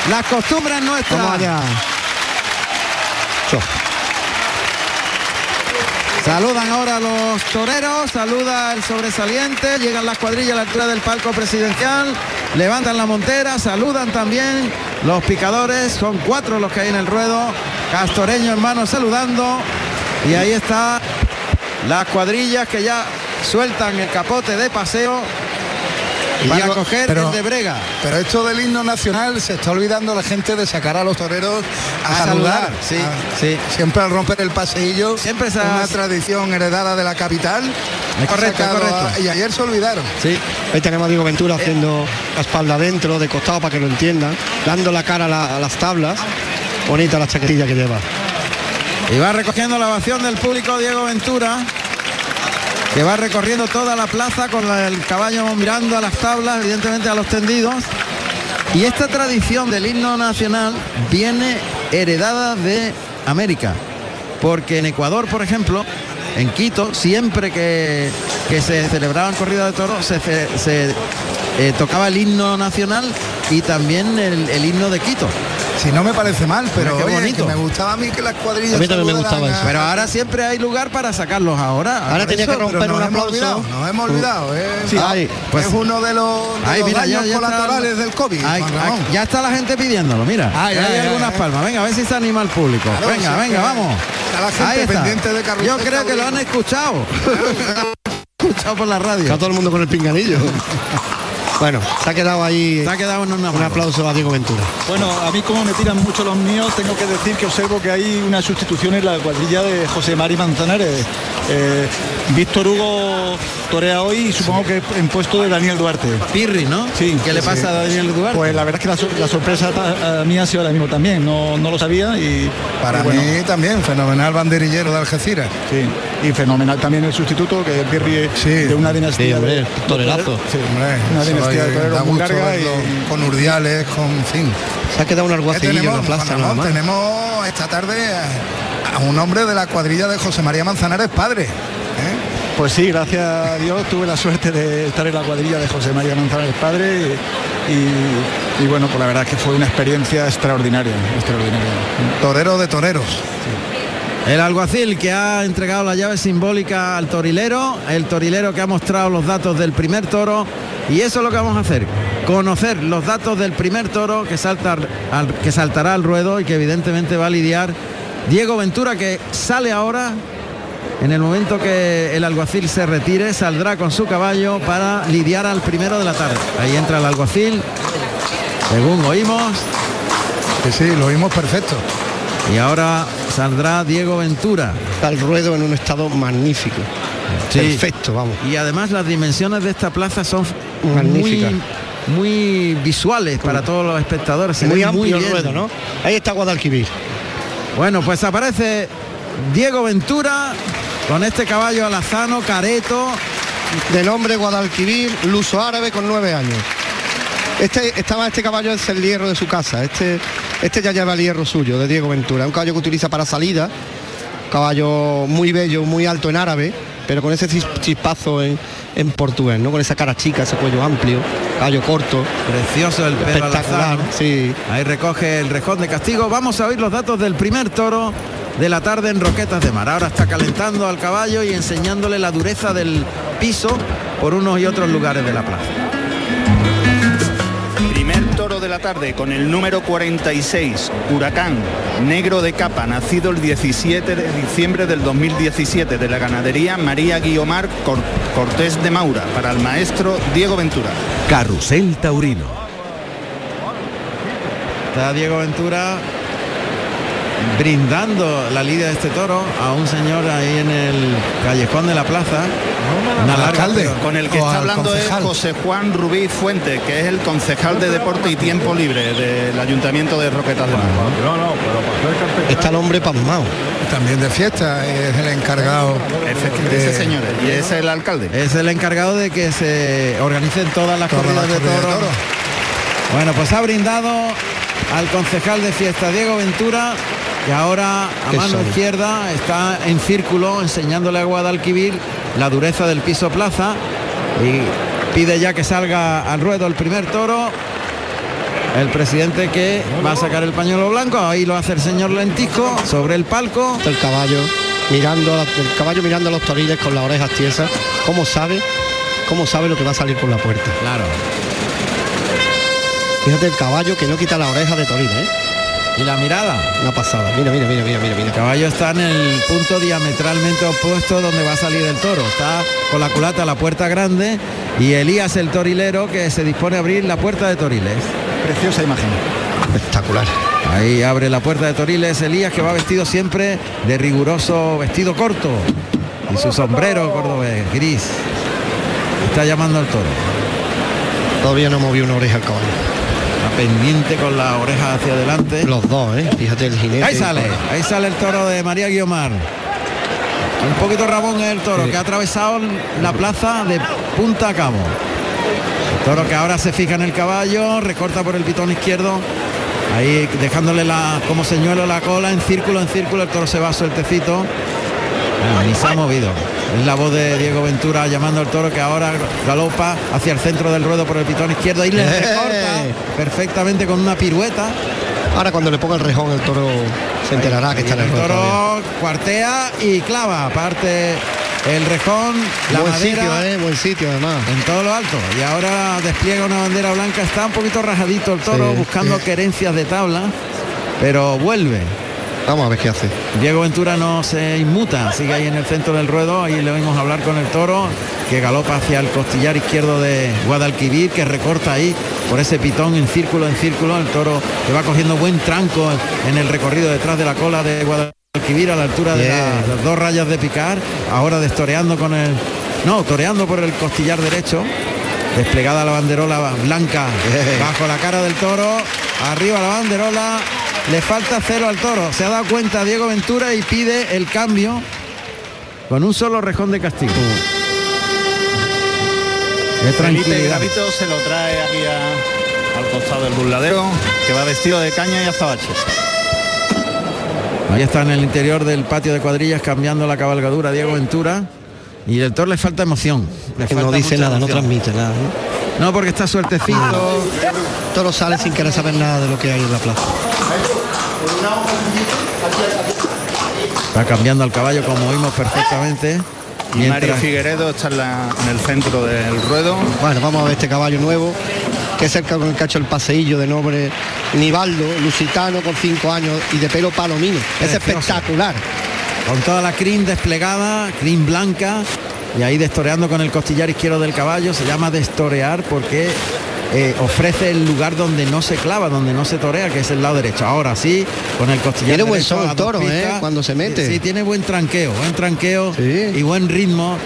las costumbres nuestras. Vamos allá. Saludan ahora los toreros, saluda el sobresaliente, llegan las cuadrillas a la altura del palco presidencial, levantan la montera, saludan también los picadores, son cuatro los que hay en el ruedo, Castoreño en mano saludando, y ahí está las cuadrillas que ya sueltan el capote de paseo Y Para a coger pero- el de Brega. Pero esto del himno nacional se está olvidando la gente de sacar a los toreros a, A saludar. saludar, sí, sí. Siempre al romper el paseillo. Siempre esa- una tradición heredada de la capital. Es correcto, es a- correcto. y ayer se olvidaron. Sí. Ahí tenemos a Diego Ventura haciendo la espalda adentro, de costado para que lo entiendan, dando la cara a, la- a las tablas. Bonita la chaquetilla que lleva. Y va recogiendo la ovación del público Diego Ventura, que va recorriendo toda la plaza con el caballo mirando a las tablas, evidentemente a los tendidos. Y esta tradición del himno nacional viene heredada de América, porque en Ecuador, por ejemplo, en Quito, siempre que, que se celebraban corridas de toros, se, eh, tocaba el himno nacional y también el himno de Quito. Si no me parece mal, pero oye, bonito. que me gustaba a mí que las cuadrillas. A mí también me saludaran gustaba eso. Pero ahora siempre hay lugar para sacarlos ahora. Ahora tenía que Eso, romper un aplauso. olvidado, nos hemos olvidado. ¿eh? Sí, ay, pues- es uno de los, de Ay, los mira, ya, daños ya está- colaterales del COVID. Ay, ya está la gente pidiéndolo, mira. Ay, hay ay, ay, algunas palmas. Venga, a ver si se anima el público. Claro, venga, sí, venga, vamos. está la gente Ahí está. pendiente de Carrusel Yo creo que lo han escuchado. escuchado por la radio. Está todo el mundo con el pinganillo. bueno, se ha quedado ahí Se ha quedado en una un aplauso a Diego Ventura. Bueno, a mí como me tiran mucho los míos, tengo que decir que observo que hay una sustitución en la cuadrilla de José Mari Manzanares. Eh, Víctor Hugo torea hoy y supongo que en puesto de Daniel Duarte. Pirri, ¿no? Sí, ¿Qué le sí. pasa a Daniel Duarte? Pues la verdad es que la, sor- la sorpresa ta- a mí ha sido ahora mismo también, no, no lo sabía y Para y bueno, mí también, fenomenal banderillero de Algeciras. sí, y fenomenal también el sustituto que es Pirri Sí. de una dinastía Sí, hombre, de- torerazo. Sí, Hombre, una dinastía de toreros muy larga y con Urdiales, con en fin. Se ha quedado un ¿Qué alguacilillo en tenemos, la plaza nada más. Tenemos esta tarde a, a un hombre de la cuadrilla de José María Manzanares padre. ¿eh? Pues sí, gracias a Dios tuve la suerte de estar en la cuadrilla de José María Manzanares padre y, y- y bueno, pues la verdad es que fue una experiencia extraordinaria, extraordinaria. Torero de toreros. El alguacil que ha entregado la llave simbólica al torilero, el torilero que ha mostrado los datos del primer toro y eso es lo que vamos a hacer, conocer los datos del primer toro que, salta al- que saltará al ruedo y que evidentemente va a lidiar Diego Ventura que sale ahora, en el momento que el alguacil se retire, saldrá con su caballo para lidiar al primero de la tarde. Ahí entra el alguacil, según oímos, Que sí, lo vimos perfecto. y ahora saldrá Diego Ventura. Está el ruedo en un estado magnífico. Sí. Perfecto, vamos. Y además las dimensiones de esta plaza son muy, Magníficas. muy visuales para todos los espectadores. Se muy amplio el bien. ruedo, ¿no? Ahí está Guadalquivir. Bueno, pues aparece Diego Ventura con este caballo alazano, careto. De nombre Guadalquivir, luso árabe con nueve años. Este, estaba este caballo es el hierro de su casa. Este, este ya lleva el hierro suyo, de Diego Ventura. Un caballo que utiliza para salida. Caballo muy bello, muy alto en árabe, pero con ese chispazo en, en portugués, ¿no? Con esa cara chica, ese cuello amplio, caballo corto, Precioso el pelo espectacular. Sí. Ahí recoge el rejón de castigo. Vamos a oír los datos del primer toro de la tarde en Roquetas de Mar. Ahora está calentando al caballo y enseñándole la dureza del piso por unos y otros lugares de la plaza. Primer toro de la tarde con el número 46, Huracán, negro de capa, nacido el 17 de diciembre del 2017 de la ganadería María Guiomar Cor- Cortés de Maura, para el maestro Diego Ventura. Carrusel Taurino. Está Diego Ventura brindando la lidia de este toro a un señor ahí en el callejón de la plaza. Larga, alcalde. Con el que está hablando concejal. es José Juan Rubí Fuente, que es el concejal de Deporte y Tiempo Libre del Ayuntamiento de Roquetas de Mar. Está el hombre pasmado. También de fiesta, es el encargado. Ese, de- ese señor, y es el alcalde. Es el encargado de que se organicen todas las Todas corridas las de corridas de toros. toros. Bueno, pues ha brindado al concejal de fiesta Diego Ventura que ahora a mano izquierda está en círculo enseñándole a Guadalquivir la dureza del piso plaza y pide ya que salga al ruedo el primer toro. El presidente que va a sacar el pañuelo blanco, ahí lo hace el señor Lentisco sobre el palco. El caballo mirando el caballo mirando los toriles con las orejas tiesas. ¿Cómo sabe? ¿Cómo sabe lo que va a salir por la puerta? Claro. Fíjate el caballo que no quita la oreja de toril, ¿eh? Y la mirada. Una pasada. Mira, mira, mira, mira, mira. El caballo está en el punto diametralmente opuesto donde va a salir el toro. Está con la culata a la puerta grande y Elías el torilero que se dispone a abrir la puerta de Toriles. Preciosa imagen. Espectacular. Ahí abre la puerta de Toriles Elías que va vestido siempre de riguroso vestido corto y su sombrero cordobés gris. Está llamando al toro. Todavía no movió una oreja al caballo. Pendiente con la oreja hacia adelante. Los dos, ¿eh? Fíjate el jinete. Ahí sale, ahí sale el toro de María Guiomar. Un poquito Ramón es el toro que ha atravesado la plaza de punta a cabo. El toro que ahora se fija en el caballo, recorta por el pitón izquierdo. Ahí dejándole la, como señuelo la cola en círculo, en círculo, el toro se va sueltecito. Ah, ni se ha movido. Es la voz de Diego Ventura llamando al toro que ahora galopa hacia el centro del ruedo por el pitón izquierdo y le ¡Eh! recorta perfectamente con una pirueta. Ahora cuando le ponga el rejón el toro se enterará que está en el El ruedo todavía. toro cuartea y clava, aparte el rejón, la Buen madera sitio, ¿eh? Buen sitio además. en todo lo alto. Y ahora despliega una bandera blanca, está un poquito rajadito el toro, Sí, buscando sí. querencias de tabla, pero vuelve. Vamos a ver qué hace. Diego Ventura no se inmuta, sigue ahí en el centro del ruedo, ahí le oímos hablar con el toro, que galopa hacia el costillar izquierdo de Guadalquivir, que recorta ahí por ese pitón en círculo, en círculo, el toro que va cogiendo buen tranco en el recorrido detrás de la cola de Guadalquivir a la altura de las dos rayas de picar, ahora destoreando con el... No, toreando por el costillar derecho, desplegada la banderola blanca bajo la cara del toro, arriba la banderola, le falta cero al toro, se ha dado cuenta Diego Ventura y pide el cambio con un solo rejón de castigo. Qué Felipe tranquilidad. Gravito se lo trae aquí a- al costado del burladero, que va vestido de caña y azabache. Ahí está en el interior del patio de cuadrillas cambiando la cabalgadura Diego Ventura y el toro le falta emoción. Le Que no dice nada, no transmite nada. ¿no? No, porque está suertecito. Toro sale sin querer saber nada de lo que hay en la plaza. Está cambiando al caballo como oímos perfectamente. Y Mario Mientras- Figueredo está en, la- en el centro del ruedo. Bueno, vamos a ver este caballo nuevo, que es el que con el cacho el paseillo de nombre Nivaldo, lusitano con cinco años y de pelo palomino. Es Precioso. espectacular. con toda la crin desplegada, crin blanca, y ahí destoreando con el costillar izquierdo del caballo, se llama destorear porque eh, ofrece el lugar donde no se clava, donde no se torea, que es el lado derecho. Ahora sí, con el costillar Tiene buen el dos toro, ¿eh? Cuando se mete. Sí, tiene buen tranqueo, buen tranqueo Sí. y buen ritmo.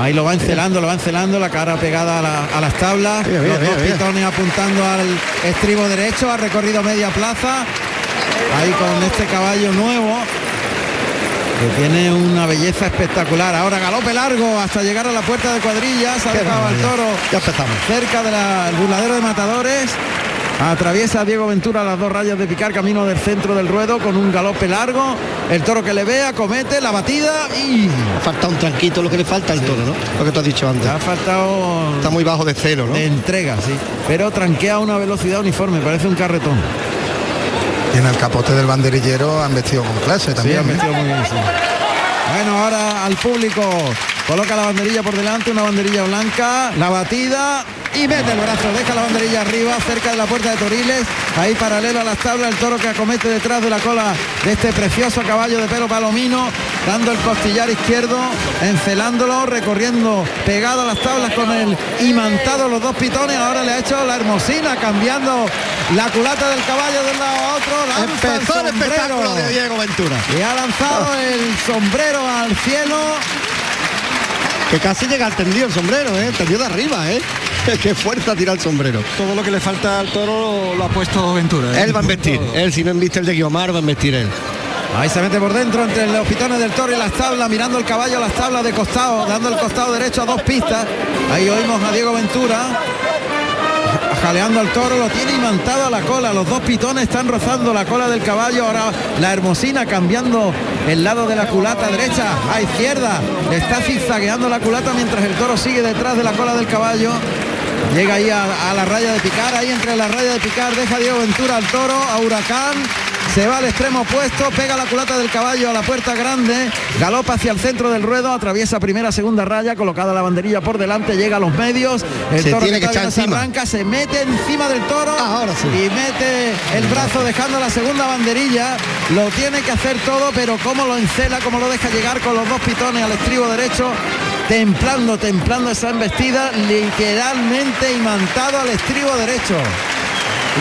Ahí lo va encelando, lo va encelando, la cara pegada a, la- a las tablas, Mira, mira, los mira, dos pitones apuntando al estribo derecho, ha recorrido media plaza, ahí con este caballo nuevo, que tiene una belleza espectacular. Ahora galope largo hasta llegar a la puerta de cuadrillas, ha dejado al toro Ya empezamos. cerca del burladero de matadores. Atraviesa Diego Ventura las dos rayas de picar camino del centro del ruedo con un galope largo. El toro que le ve acomete la batida y Falta un tranquito, lo que le falta al toro, ¿no? Lo que tú has dicho antes. ha faltado Está muy bajo de cero, ¿no? de entrega, sí. Pero tranquea a una velocidad uniforme, parece un carretón. Y en el capote del banderillero han vestido con clase también. ha ¿eh? metido muy bien, sí. Bueno, ahora al público coloca la banderilla por delante, una banderilla blanca, la batida y mete el brazo, deja la banderilla arriba, cerca de la puerta de Toriles, ahí paralelo a las tablas, el toro que acomete detrás de la cola de este precioso caballo de pelo palomino, dando el costillar izquierdo, encelándolo, recorriendo pegado a las tablas con el imantado los dos pitones, ahora le ha hecho la hermosina, cambiando la culata del caballo de un lado a otro, lanza Empezó el sombrero. espectáculo de Diego Ventura. Y ha lanzado el sombrero al cielo. Que casi llega al tendido el sombrero, ¿eh? El tendido de arriba, ¿eh? Qué fuerza tira el sombrero. Todo lo que le falta al toro lo ha puesto Ventura. ¿eh? Él va a investir. Él, si no inviste el de Guiomar, va a investir él. Ahí se mete por dentro entre los pitones del toro y las tablas, mirando el caballo a las tablas de costado, dando el costado derecho a dos pistas. Ahí oímos a Diego Ventura. Jaleando al toro, lo tiene imantado a la cola. Los dos pitones están rozando la cola del caballo. Ahora la hermosina cambiando el lado de la culata derecha a izquierda. Está zigzagueando la culata mientras el toro sigue detrás de la cola del caballo. Llega ahí a, a la raya de picar, ahí entre la raya de picar, deja Diego Ventura al toro, a Huracán, se va al extremo opuesto, pega la culata del caballo a la puerta grande, galopa hacia el centro del ruedo, atraviesa primera, segunda raya, colocada la banderilla por delante, llega a los medios, el Se toro tiene que echar encima. arranca, se mete encima del toro Ah, ahora sí. y mete el brazo dejando la segunda banderilla, lo tiene que hacer todo, pero cómo lo encela, cómo lo deja llegar con los dos pitones al estribo derecho, templando, templando esa embestida, literalmente imantado al estribo derecho.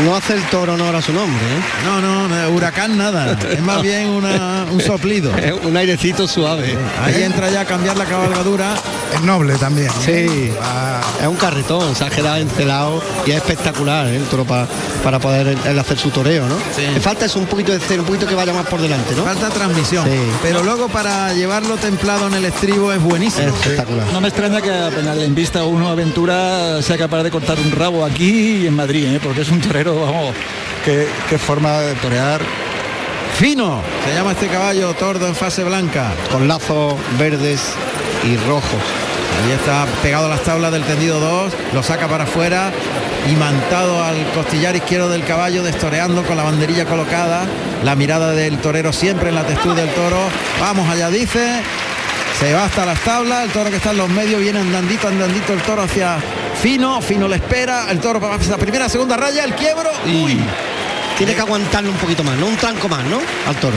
No hace el toro honor a su nombre, ¿eh? No, no, no, huracán nada, es más bien una- un soplido. Es un airecito suave. Ahí entra ya a cambiar la cabalgadura. Es noble también. Sí, Ah, es un carretón, se ha quedado encelado y es espectacular ¿eh? el toro pa- para poder hacer su toreo, ¿no? Sí. Le falta es un poquito de cero, un poquito que vaya más por delante, ¿no? Falta transmisión, Sí. pero luego para llevarlo templado en el estribo es buenísimo. Es espectacular. No me extraña que apenas le invista uno aventura sea capaz de cortar un rabo aquí y en Madrid, ¿eh? porque es un torero, vamos, qué, qué forma de torear. Fino, se llama este caballo tordo en fase blanca. Con lazos verdes y rojos. Ahí está pegado a las tablas del tendido 2, lo saca para afuera, imantado al costillar izquierdo del caballo, destoreando con la banderilla colocada, la mirada del torero siempre en la textura del toro. Vamos allá, dice. Se va hasta las tablas, el toro que está en los medios viene andandito, andandito el toro hacia Fino, Fino le espera, el toro para la primera, segunda raya, el quiebro. Uy, Tiene que aguantarlo un poquito más, no un tranco más, ¿no? Al toro.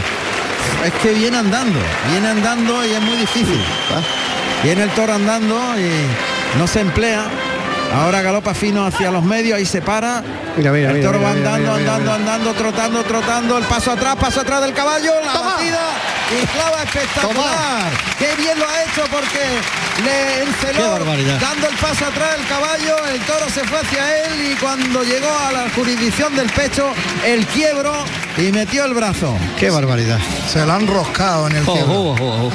es que viene andando, viene andando y es muy difícil. Viene el toro andando y no se emplea. Ahora galopa fino hacia los medios, ahí se para. Mira, mira, el toro mira, va mira, andando, mira, andando, mira. andando, trotando, trotando. El paso atrás, paso atrás del caballo, la Toma. batida y clava espectacular. Qué bien lo ha hecho porque le enceló dando el paso atrás el caballo. El toro se fue hacia él y cuando llegó a la jurisdicción del pecho, el quiebro y metió el brazo. Qué barbaridad. se lo han roscado en el Oh, oh, oh, oh.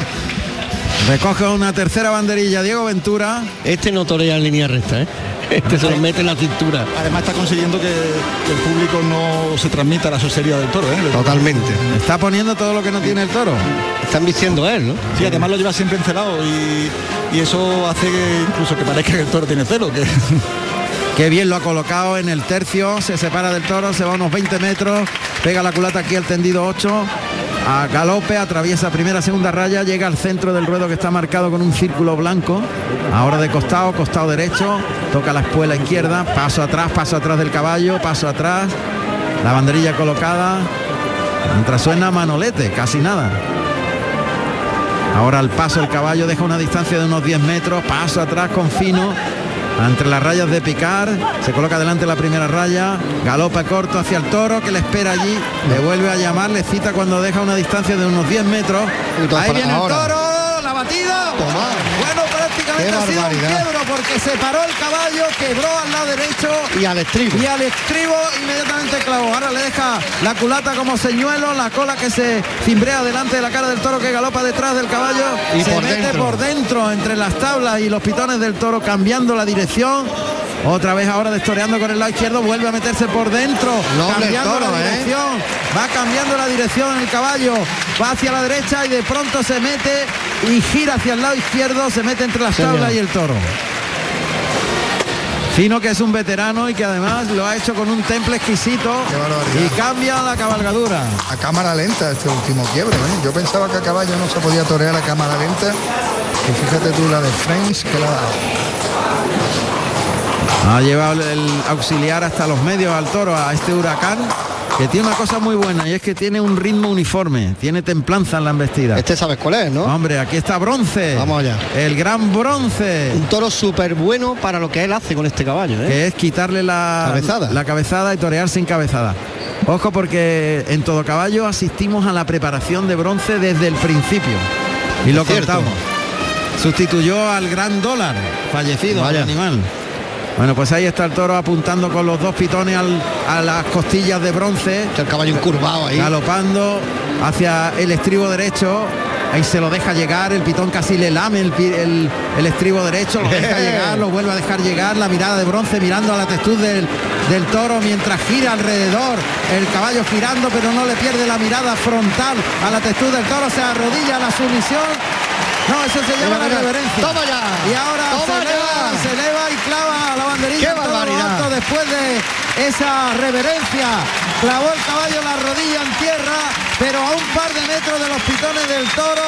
Recoge una tercera banderilla Diego Ventura. Este no torea en línea recta, ¿eh? Este se lo mete en la cintura. Además está consiguiendo que, que el público no se transmita la sosería del toro. ¿eh? Totalmente. Está poniendo todo lo que no tiene el toro. Están vistiendo él, ¿no? Sí, además lo lleva siempre encelado y, y eso hace que incluso que parezca que el toro tiene celo. Que... Qué bien lo ha colocado en el tercio, se separa del toro, se va unos 20 metros, pega la culata aquí al tendido 8, a galope, atraviesa primera, segunda raya, llega al centro del ruedo que está marcado con un círculo blanco, ahora de costado, costado derecho, toca la espuela izquierda, paso atrás, paso atrás del caballo, paso atrás, la banderilla colocada, mientras suena manolete, casi nada. Ahora al paso el caballo deja una distancia de unos 10 metros, paso atrás con fino, entre las rayas de picar, se coloca delante la primera raya, galopa corto hacia el toro que le espera allí, le vuelve a llamar, le cita cuando deja una distancia de unos 10 metros. Ahí viene el toro, la batida. Bueno, prácticamente ha sido un quiebro porque se paró el caballo, quebró al lado derecho Y al estribo. y al estribo inmediatamente clavó. Ahora le deja la culata como señuelo, la cola que se cimbrea delante de la cara del toro que galopa detrás del caballo. Y se por mete dentro. por dentro entre las tablas y los pitones del toro cambiando la dirección. Otra vez ahora destoreando con el lado izquierdo, vuelve a meterse por dentro, el cambiando toro, la ¿eh? dirección, va cambiando la dirección el caballo, va hacia la derecha y de pronto se mete y gira hacia el lado izquierdo, se mete entre las tablas y el toro. Fino que es un veterano y que además lo ha hecho con un temple exquisito y cambia la cabalgadura. A cámara lenta este último quiebre. ¿eh? Yo pensaba que a caballo no se podía torear a cámara lenta. Y fíjate tú la de Friends que la ha dado. Ha llevado el auxiliar hasta los medios al toro, a este huracán, que tiene una cosa muy buena y es que tiene un ritmo uniforme, tiene templanza en la embestida. Este sabes cuál es, ¿no? Hombre, aquí está bronce. Vamos allá. El gran bronce. Un toro súper bueno para lo que él hace con este caballo, ¿eh? que es quitarle la Cabezada. la cabezada y torear sin cabezada. Ojo porque en todo caballo asistimos a la preparación de bronce desde el principio. Y lo contamos. Sustituyó al gran dólar, fallecido Vaya. el animal. Bueno, pues ahí está el toro apuntando con los dos pitones al- a las costillas de bronce, el caballo incurvado ahí. galopando hacia el estribo derecho. Ahí se lo deja llegar, el pitón casi le lame el, el- el estribo derecho, lo deja llegar, lo vuelve a dejar llegar, la mirada de bronce mirando a la textura del, del toro mientras gira alrededor, el caballo girando pero no le pierde la mirada frontal a la textura del toro, se arrodilla a la sumisión. No, eso se llama la reverencia. Toma ya. Y ahora se eleva, se eleva y clava la banderilla ¡Qué en todo lo barbaridad! alto después de esa reverencia clavó el caballo la rodilla en tierra, pero a un par de metros de los pitones del toro,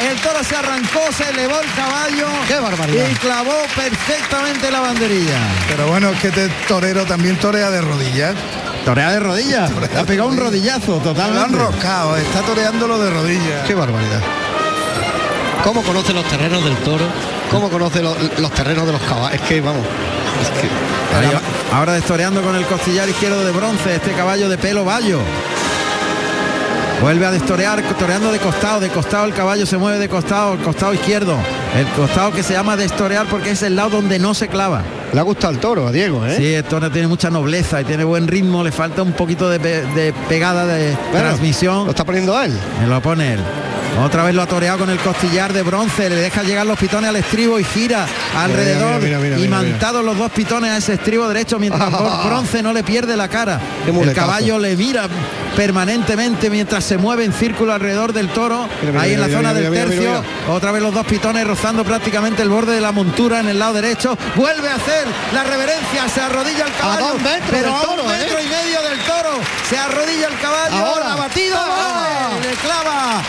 el toro se arrancó, se elevó el caballo ¡Qué barbaridad! y clavó perfectamente la banderilla. Pero bueno, es que este torero también torea de rodillas. Torea de rodillas, ha pegado un rodillazo Lo han totalmente. roscado, está toreándolo de rodillas. ¡Qué barbaridad! ¿Cómo conoce los terrenos del toro? ¿Cómo conoce los, los terrenos de los caballos? Es que, vamos, es que... Ahí va- ahora destoreando con el costillar izquierdo de bronce, este caballo de pelo bayo. Vuelve a destorear, toreando de costado, de costado el caballo se mueve de costado, el costado izquierdo. El costado que se llama destorear porque es el lado donde no se clava. Le ha gustado el toro a Diego, ¿eh? Sí, el toro tiene mucha nobleza y tiene buen ritmo, le falta un poquito de, pe- de pegada de Bueno, transmisión. Lo está poniendo él. Me lo pone él. Otra vez lo ha toreado con el costillar de bronce, le deja llegar los pitones al estribo y gira alrededor mira, mira, y mira, mantados los dos pitones a ese estribo derecho mientras bronce no le pierde la cara. El caballo le mira permanentemente mientras se mueve en círculo alrededor del toro, ahí en la zona del tercio. Otra vez los dos pitones rozando prácticamente el borde de la montura en el lado derecho. Vuelve a hacer la reverencia, se arrodilla el caballo, dos metros pero a toro, un metro ¿eh? y medio del toro. Se arrodilla el caballo, Ahora. ¡Toma! le clava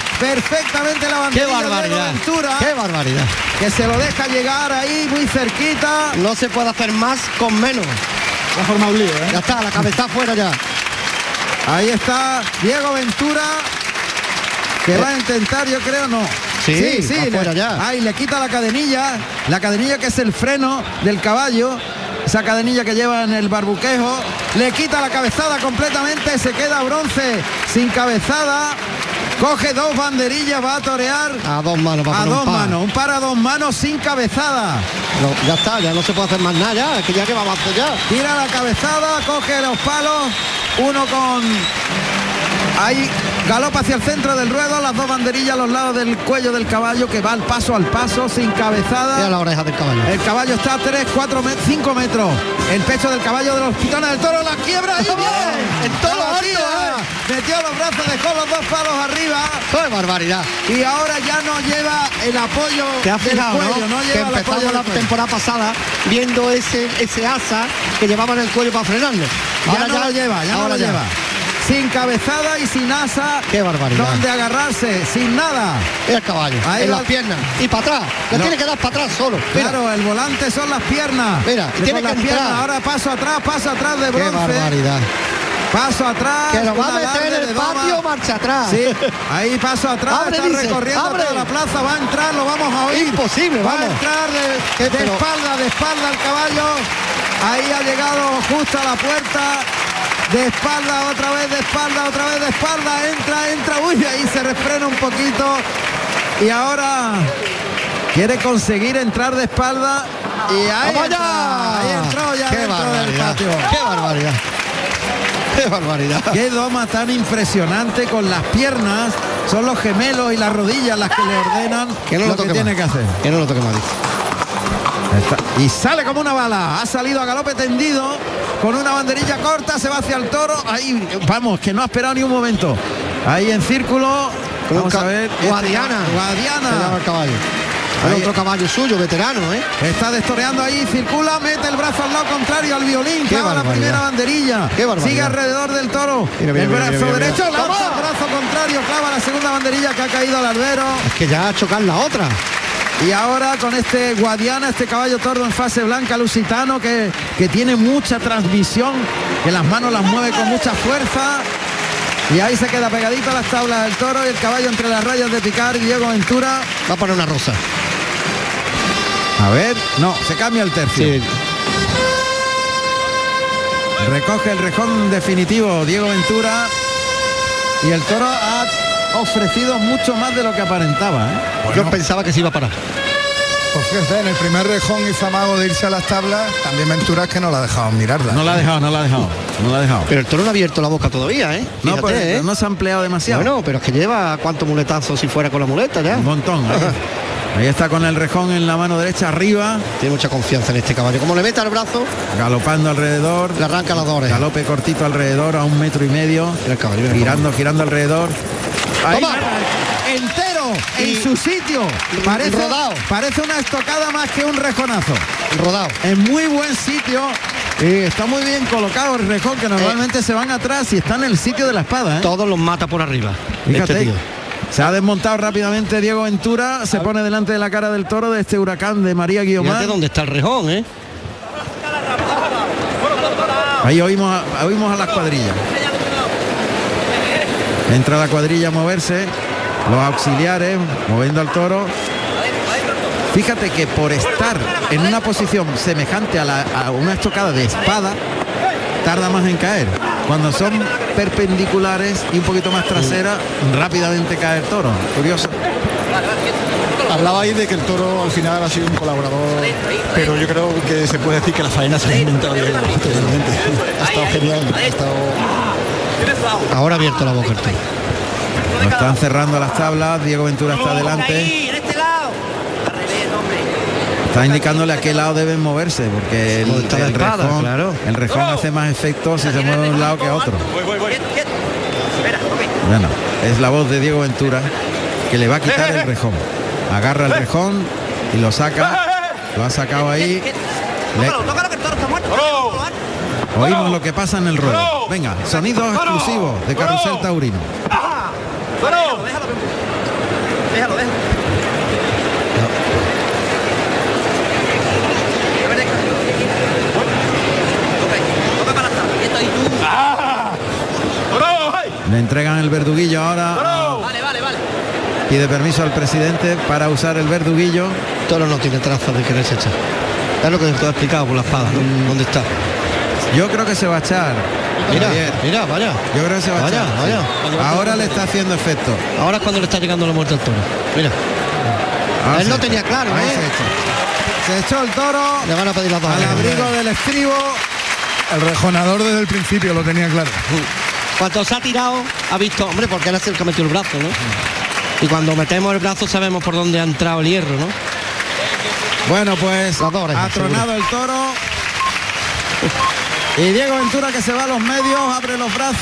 perfectamente la bandera ¡Qué barbaridad! Ventura, ¡Qué barbaridad! que se lo deja llegar ahí muy cerquita. No se puede hacer más con menos. La forma un lío, ¿eh? Ya está, la cabeza afuera ya. Ahí está Diego Ventura, que va a intentar, yo creo, no. Sí, le- fuera ya. Ahí le quita la cadenilla, la cadenilla que es el freno del caballo, esa cadenilla que lleva en el barbuquejo, le quita la cabezada completamente, se queda bronce sin cabezada, coge dos banderillas, va a torear A dos manos para a dos manos, un par a dos manos sin cabezada. No, ya está, ya no se puede hacer más nada ya. Que ya que vamos a hacer ya. Tira la cabezada, coge los palos, uno con ahí galopa hacia el centro del ruedo, las dos banderillas a los lados del cuello del caballo que va al paso al paso sin Mira cabezada. la oreja del caballo. El caballo está a 3, 4, 5 metros. El pecho del caballo de los pitones del toro, la quiebra y bien. En todo La alto, eh. Metió los brazos, dejó los dos palos arriba ¡Qué barbaridad! y ahora ya no lleva el apoyo ¿Te has del fijado, cuello, no? no que lleva el apoyo empezamos la temporada pasada viendo ese ese asa que llevaba en el cuello para frenarle. ya no lo lleva, ya no ahora lo lleva. Sin cabezada y sin asa. Qué barbaridad. Donde agarrarse, sin nada. El caballo, Ahí en va- las piernas y para atrás. Le No. tiene que dar para atrás solo. Mira, Claro, el volante son las piernas. Mira, y tiene las que entrar. piernas. Ahora paso atrás, paso atrás de qué bronce. barbaridad. Paso atrás. Que lo va a meter en el patio, marcha atrás. Sí, ahí paso atrás, Abre, está dice, recorriendo abre. toda la plaza, va a entrar, lo vamos a oír. Imposible, va vamos. a entrar de, ¿Qué, de espalda, de espalda el caballo. Ahí ha llegado justo a la puerta. De espalda, otra vez de espalda, otra vez de espalda. Entra, entra. Uy, ahí se refrena un poquito. Y ahora quiere conseguir entrar de espalda. Y ahí, ¡Vamos entra, ahí entró ya ¡Qué dentro del barbaridad! patio. ¡Qué barbaridad! ¡Qué barbaridad! Qué doma tan impresionante con las piernas. Son los gemelos y las rodillas las que le ordenan Que no lo lo que tiene que hacer. Que no lo toque más. Está- Y sale como una bala. Ha salido a galope tendido con una banderilla corta. Se va hacia el toro. Ahí, vamos, que no ha esperado ni un momento. Ahí en círculo. Vamos a ver. este- Guadiana. Guadiana. el caballo. Ahí- otro caballo suyo, veterano, ¿eh? Está destoreando ahí, circula, mete el brazo al lado contrario al violín, Qué clava la primera banderilla, Qué sigue alrededor del toro, Mira, mira, el brazo mira, derecho, el brazo contrario, clava la segunda banderilla que ha caído al albero. Es que ya va a chocar la otra. Y ahora con este Guadiana, este caballo tordo en fase blanca lusitano que, que tiene mucha transmisión, que las manos las mueve con mucha fuerza. Y ahí se queda pegadito a las tablas del toro y el caballo entre las rayas de picar, Diego Ventura. Va a poner una rosa. A ver, no, se cambia el tercio. Sí. Recoge el rejón definitivo Diego Ventura. Y el toro ha ofrecido mucho más de lo que aparentaba. ¿eh? Yo pensaba que se iba a parar. Pues fíjate, en el primer rejón hizo amago de irse a las tablas, también Ventura es que no la ha dejado mirarla. No la ha dejado, no la ha dejado. No la ha dejado. Pero el toro no ha abierto la boca todavía, ¿eh? No, pues, ¿eh? no se ha empleado demasiado. Bueno, pero es que lleva cuántos muletazos si fuera con la muleta ya. Un montón. Ahí, Ahí está con el rejón en la mano derecha arriba, Tiene mucha confianza en este caballo. Como le meta el brazo, galopando alrededor. le arranca las dos orejas. Galope cortito alrededor a un metro y medio. Mira el caballo, mira el Girando, girando alrededor. Ahí, Toma. entero Y- en su sitio. Parece, rodado. parece una estocada más que un rejonazo. Rodado. En muy buen sitio. Eh, está muy bien colocado el rejón, que normalmente se van atrás y está en el sitio de la espada. ¿eh? Todos los mata por arriba. Fíjate, este tío. se ha desmontado rápidamente Diego Ventura, se pone delante de la cara del toro de este huracán de María Guiomar. Fíjate dónde está el rejón, ¿eh? Ahí oímos a, oímos a las cuadrillas. Entra la cuadrilla a moverse, los auxiliares moviendo al toro. Fíjate que por estar en una posición semejante a, una estocada de espada, tarda más en caer. Cuando son perpendiculares y un poquito más trasera, rápidamente cae el toro. Curioso. Hablaba ahí de que el toro al final ha sido un colaborador, pero yo creo que se puede decir que la faena se ha inventado. Ha estado genial. Ahora ha abierto la boca. Lo están cerrando las tablas, Diego Ventura está delante. Está indicándole a qué lado deben moverse, porque el, el espada, rejón, claro. el rejón hace más efecto si se mueve de un lado que a otro. Bueno, es la voz de Diego Ventura que le va a quitar el rejón. Agarra el rejón y lo saca. Lo ha sacado ahí. Le- Oímos lo que pasa en el ruedo. Venga, sonidos exclusivos de Carrusel Taurino. Le entregan el verduguillo ahora. Pide permiso al presidente para usar el verduguillo. Toro no tiene trazas de quererse echar. Es lo que te he explicado por la espada, ¿no? ¿Dónde está? Yo creo que se va a echar. Mira, Javier. mira, vaya. Yo creo que se va a echar. vaya. sí. Ahora le está haciendo efecto. Ahora es cuando le está llegando la muerte al toro. Mira. Ahora Él lo echa. tenía claro, ¿eh? se echa. Se echó el toro Le van a pedir las dos. al abrigo del estribo. El rejonador desde el principio lo tenía claro. Cuando se ha tirado, ha visto, hombre, porque él es el que metió el brazo, ¿no? Y cuando metemos el brazo sabemos por dónde ha entrado el hierro, ¿no? Bueno, pues ha tronado el toro. Y Diego Ventura que se va a los medios, abre los brazos.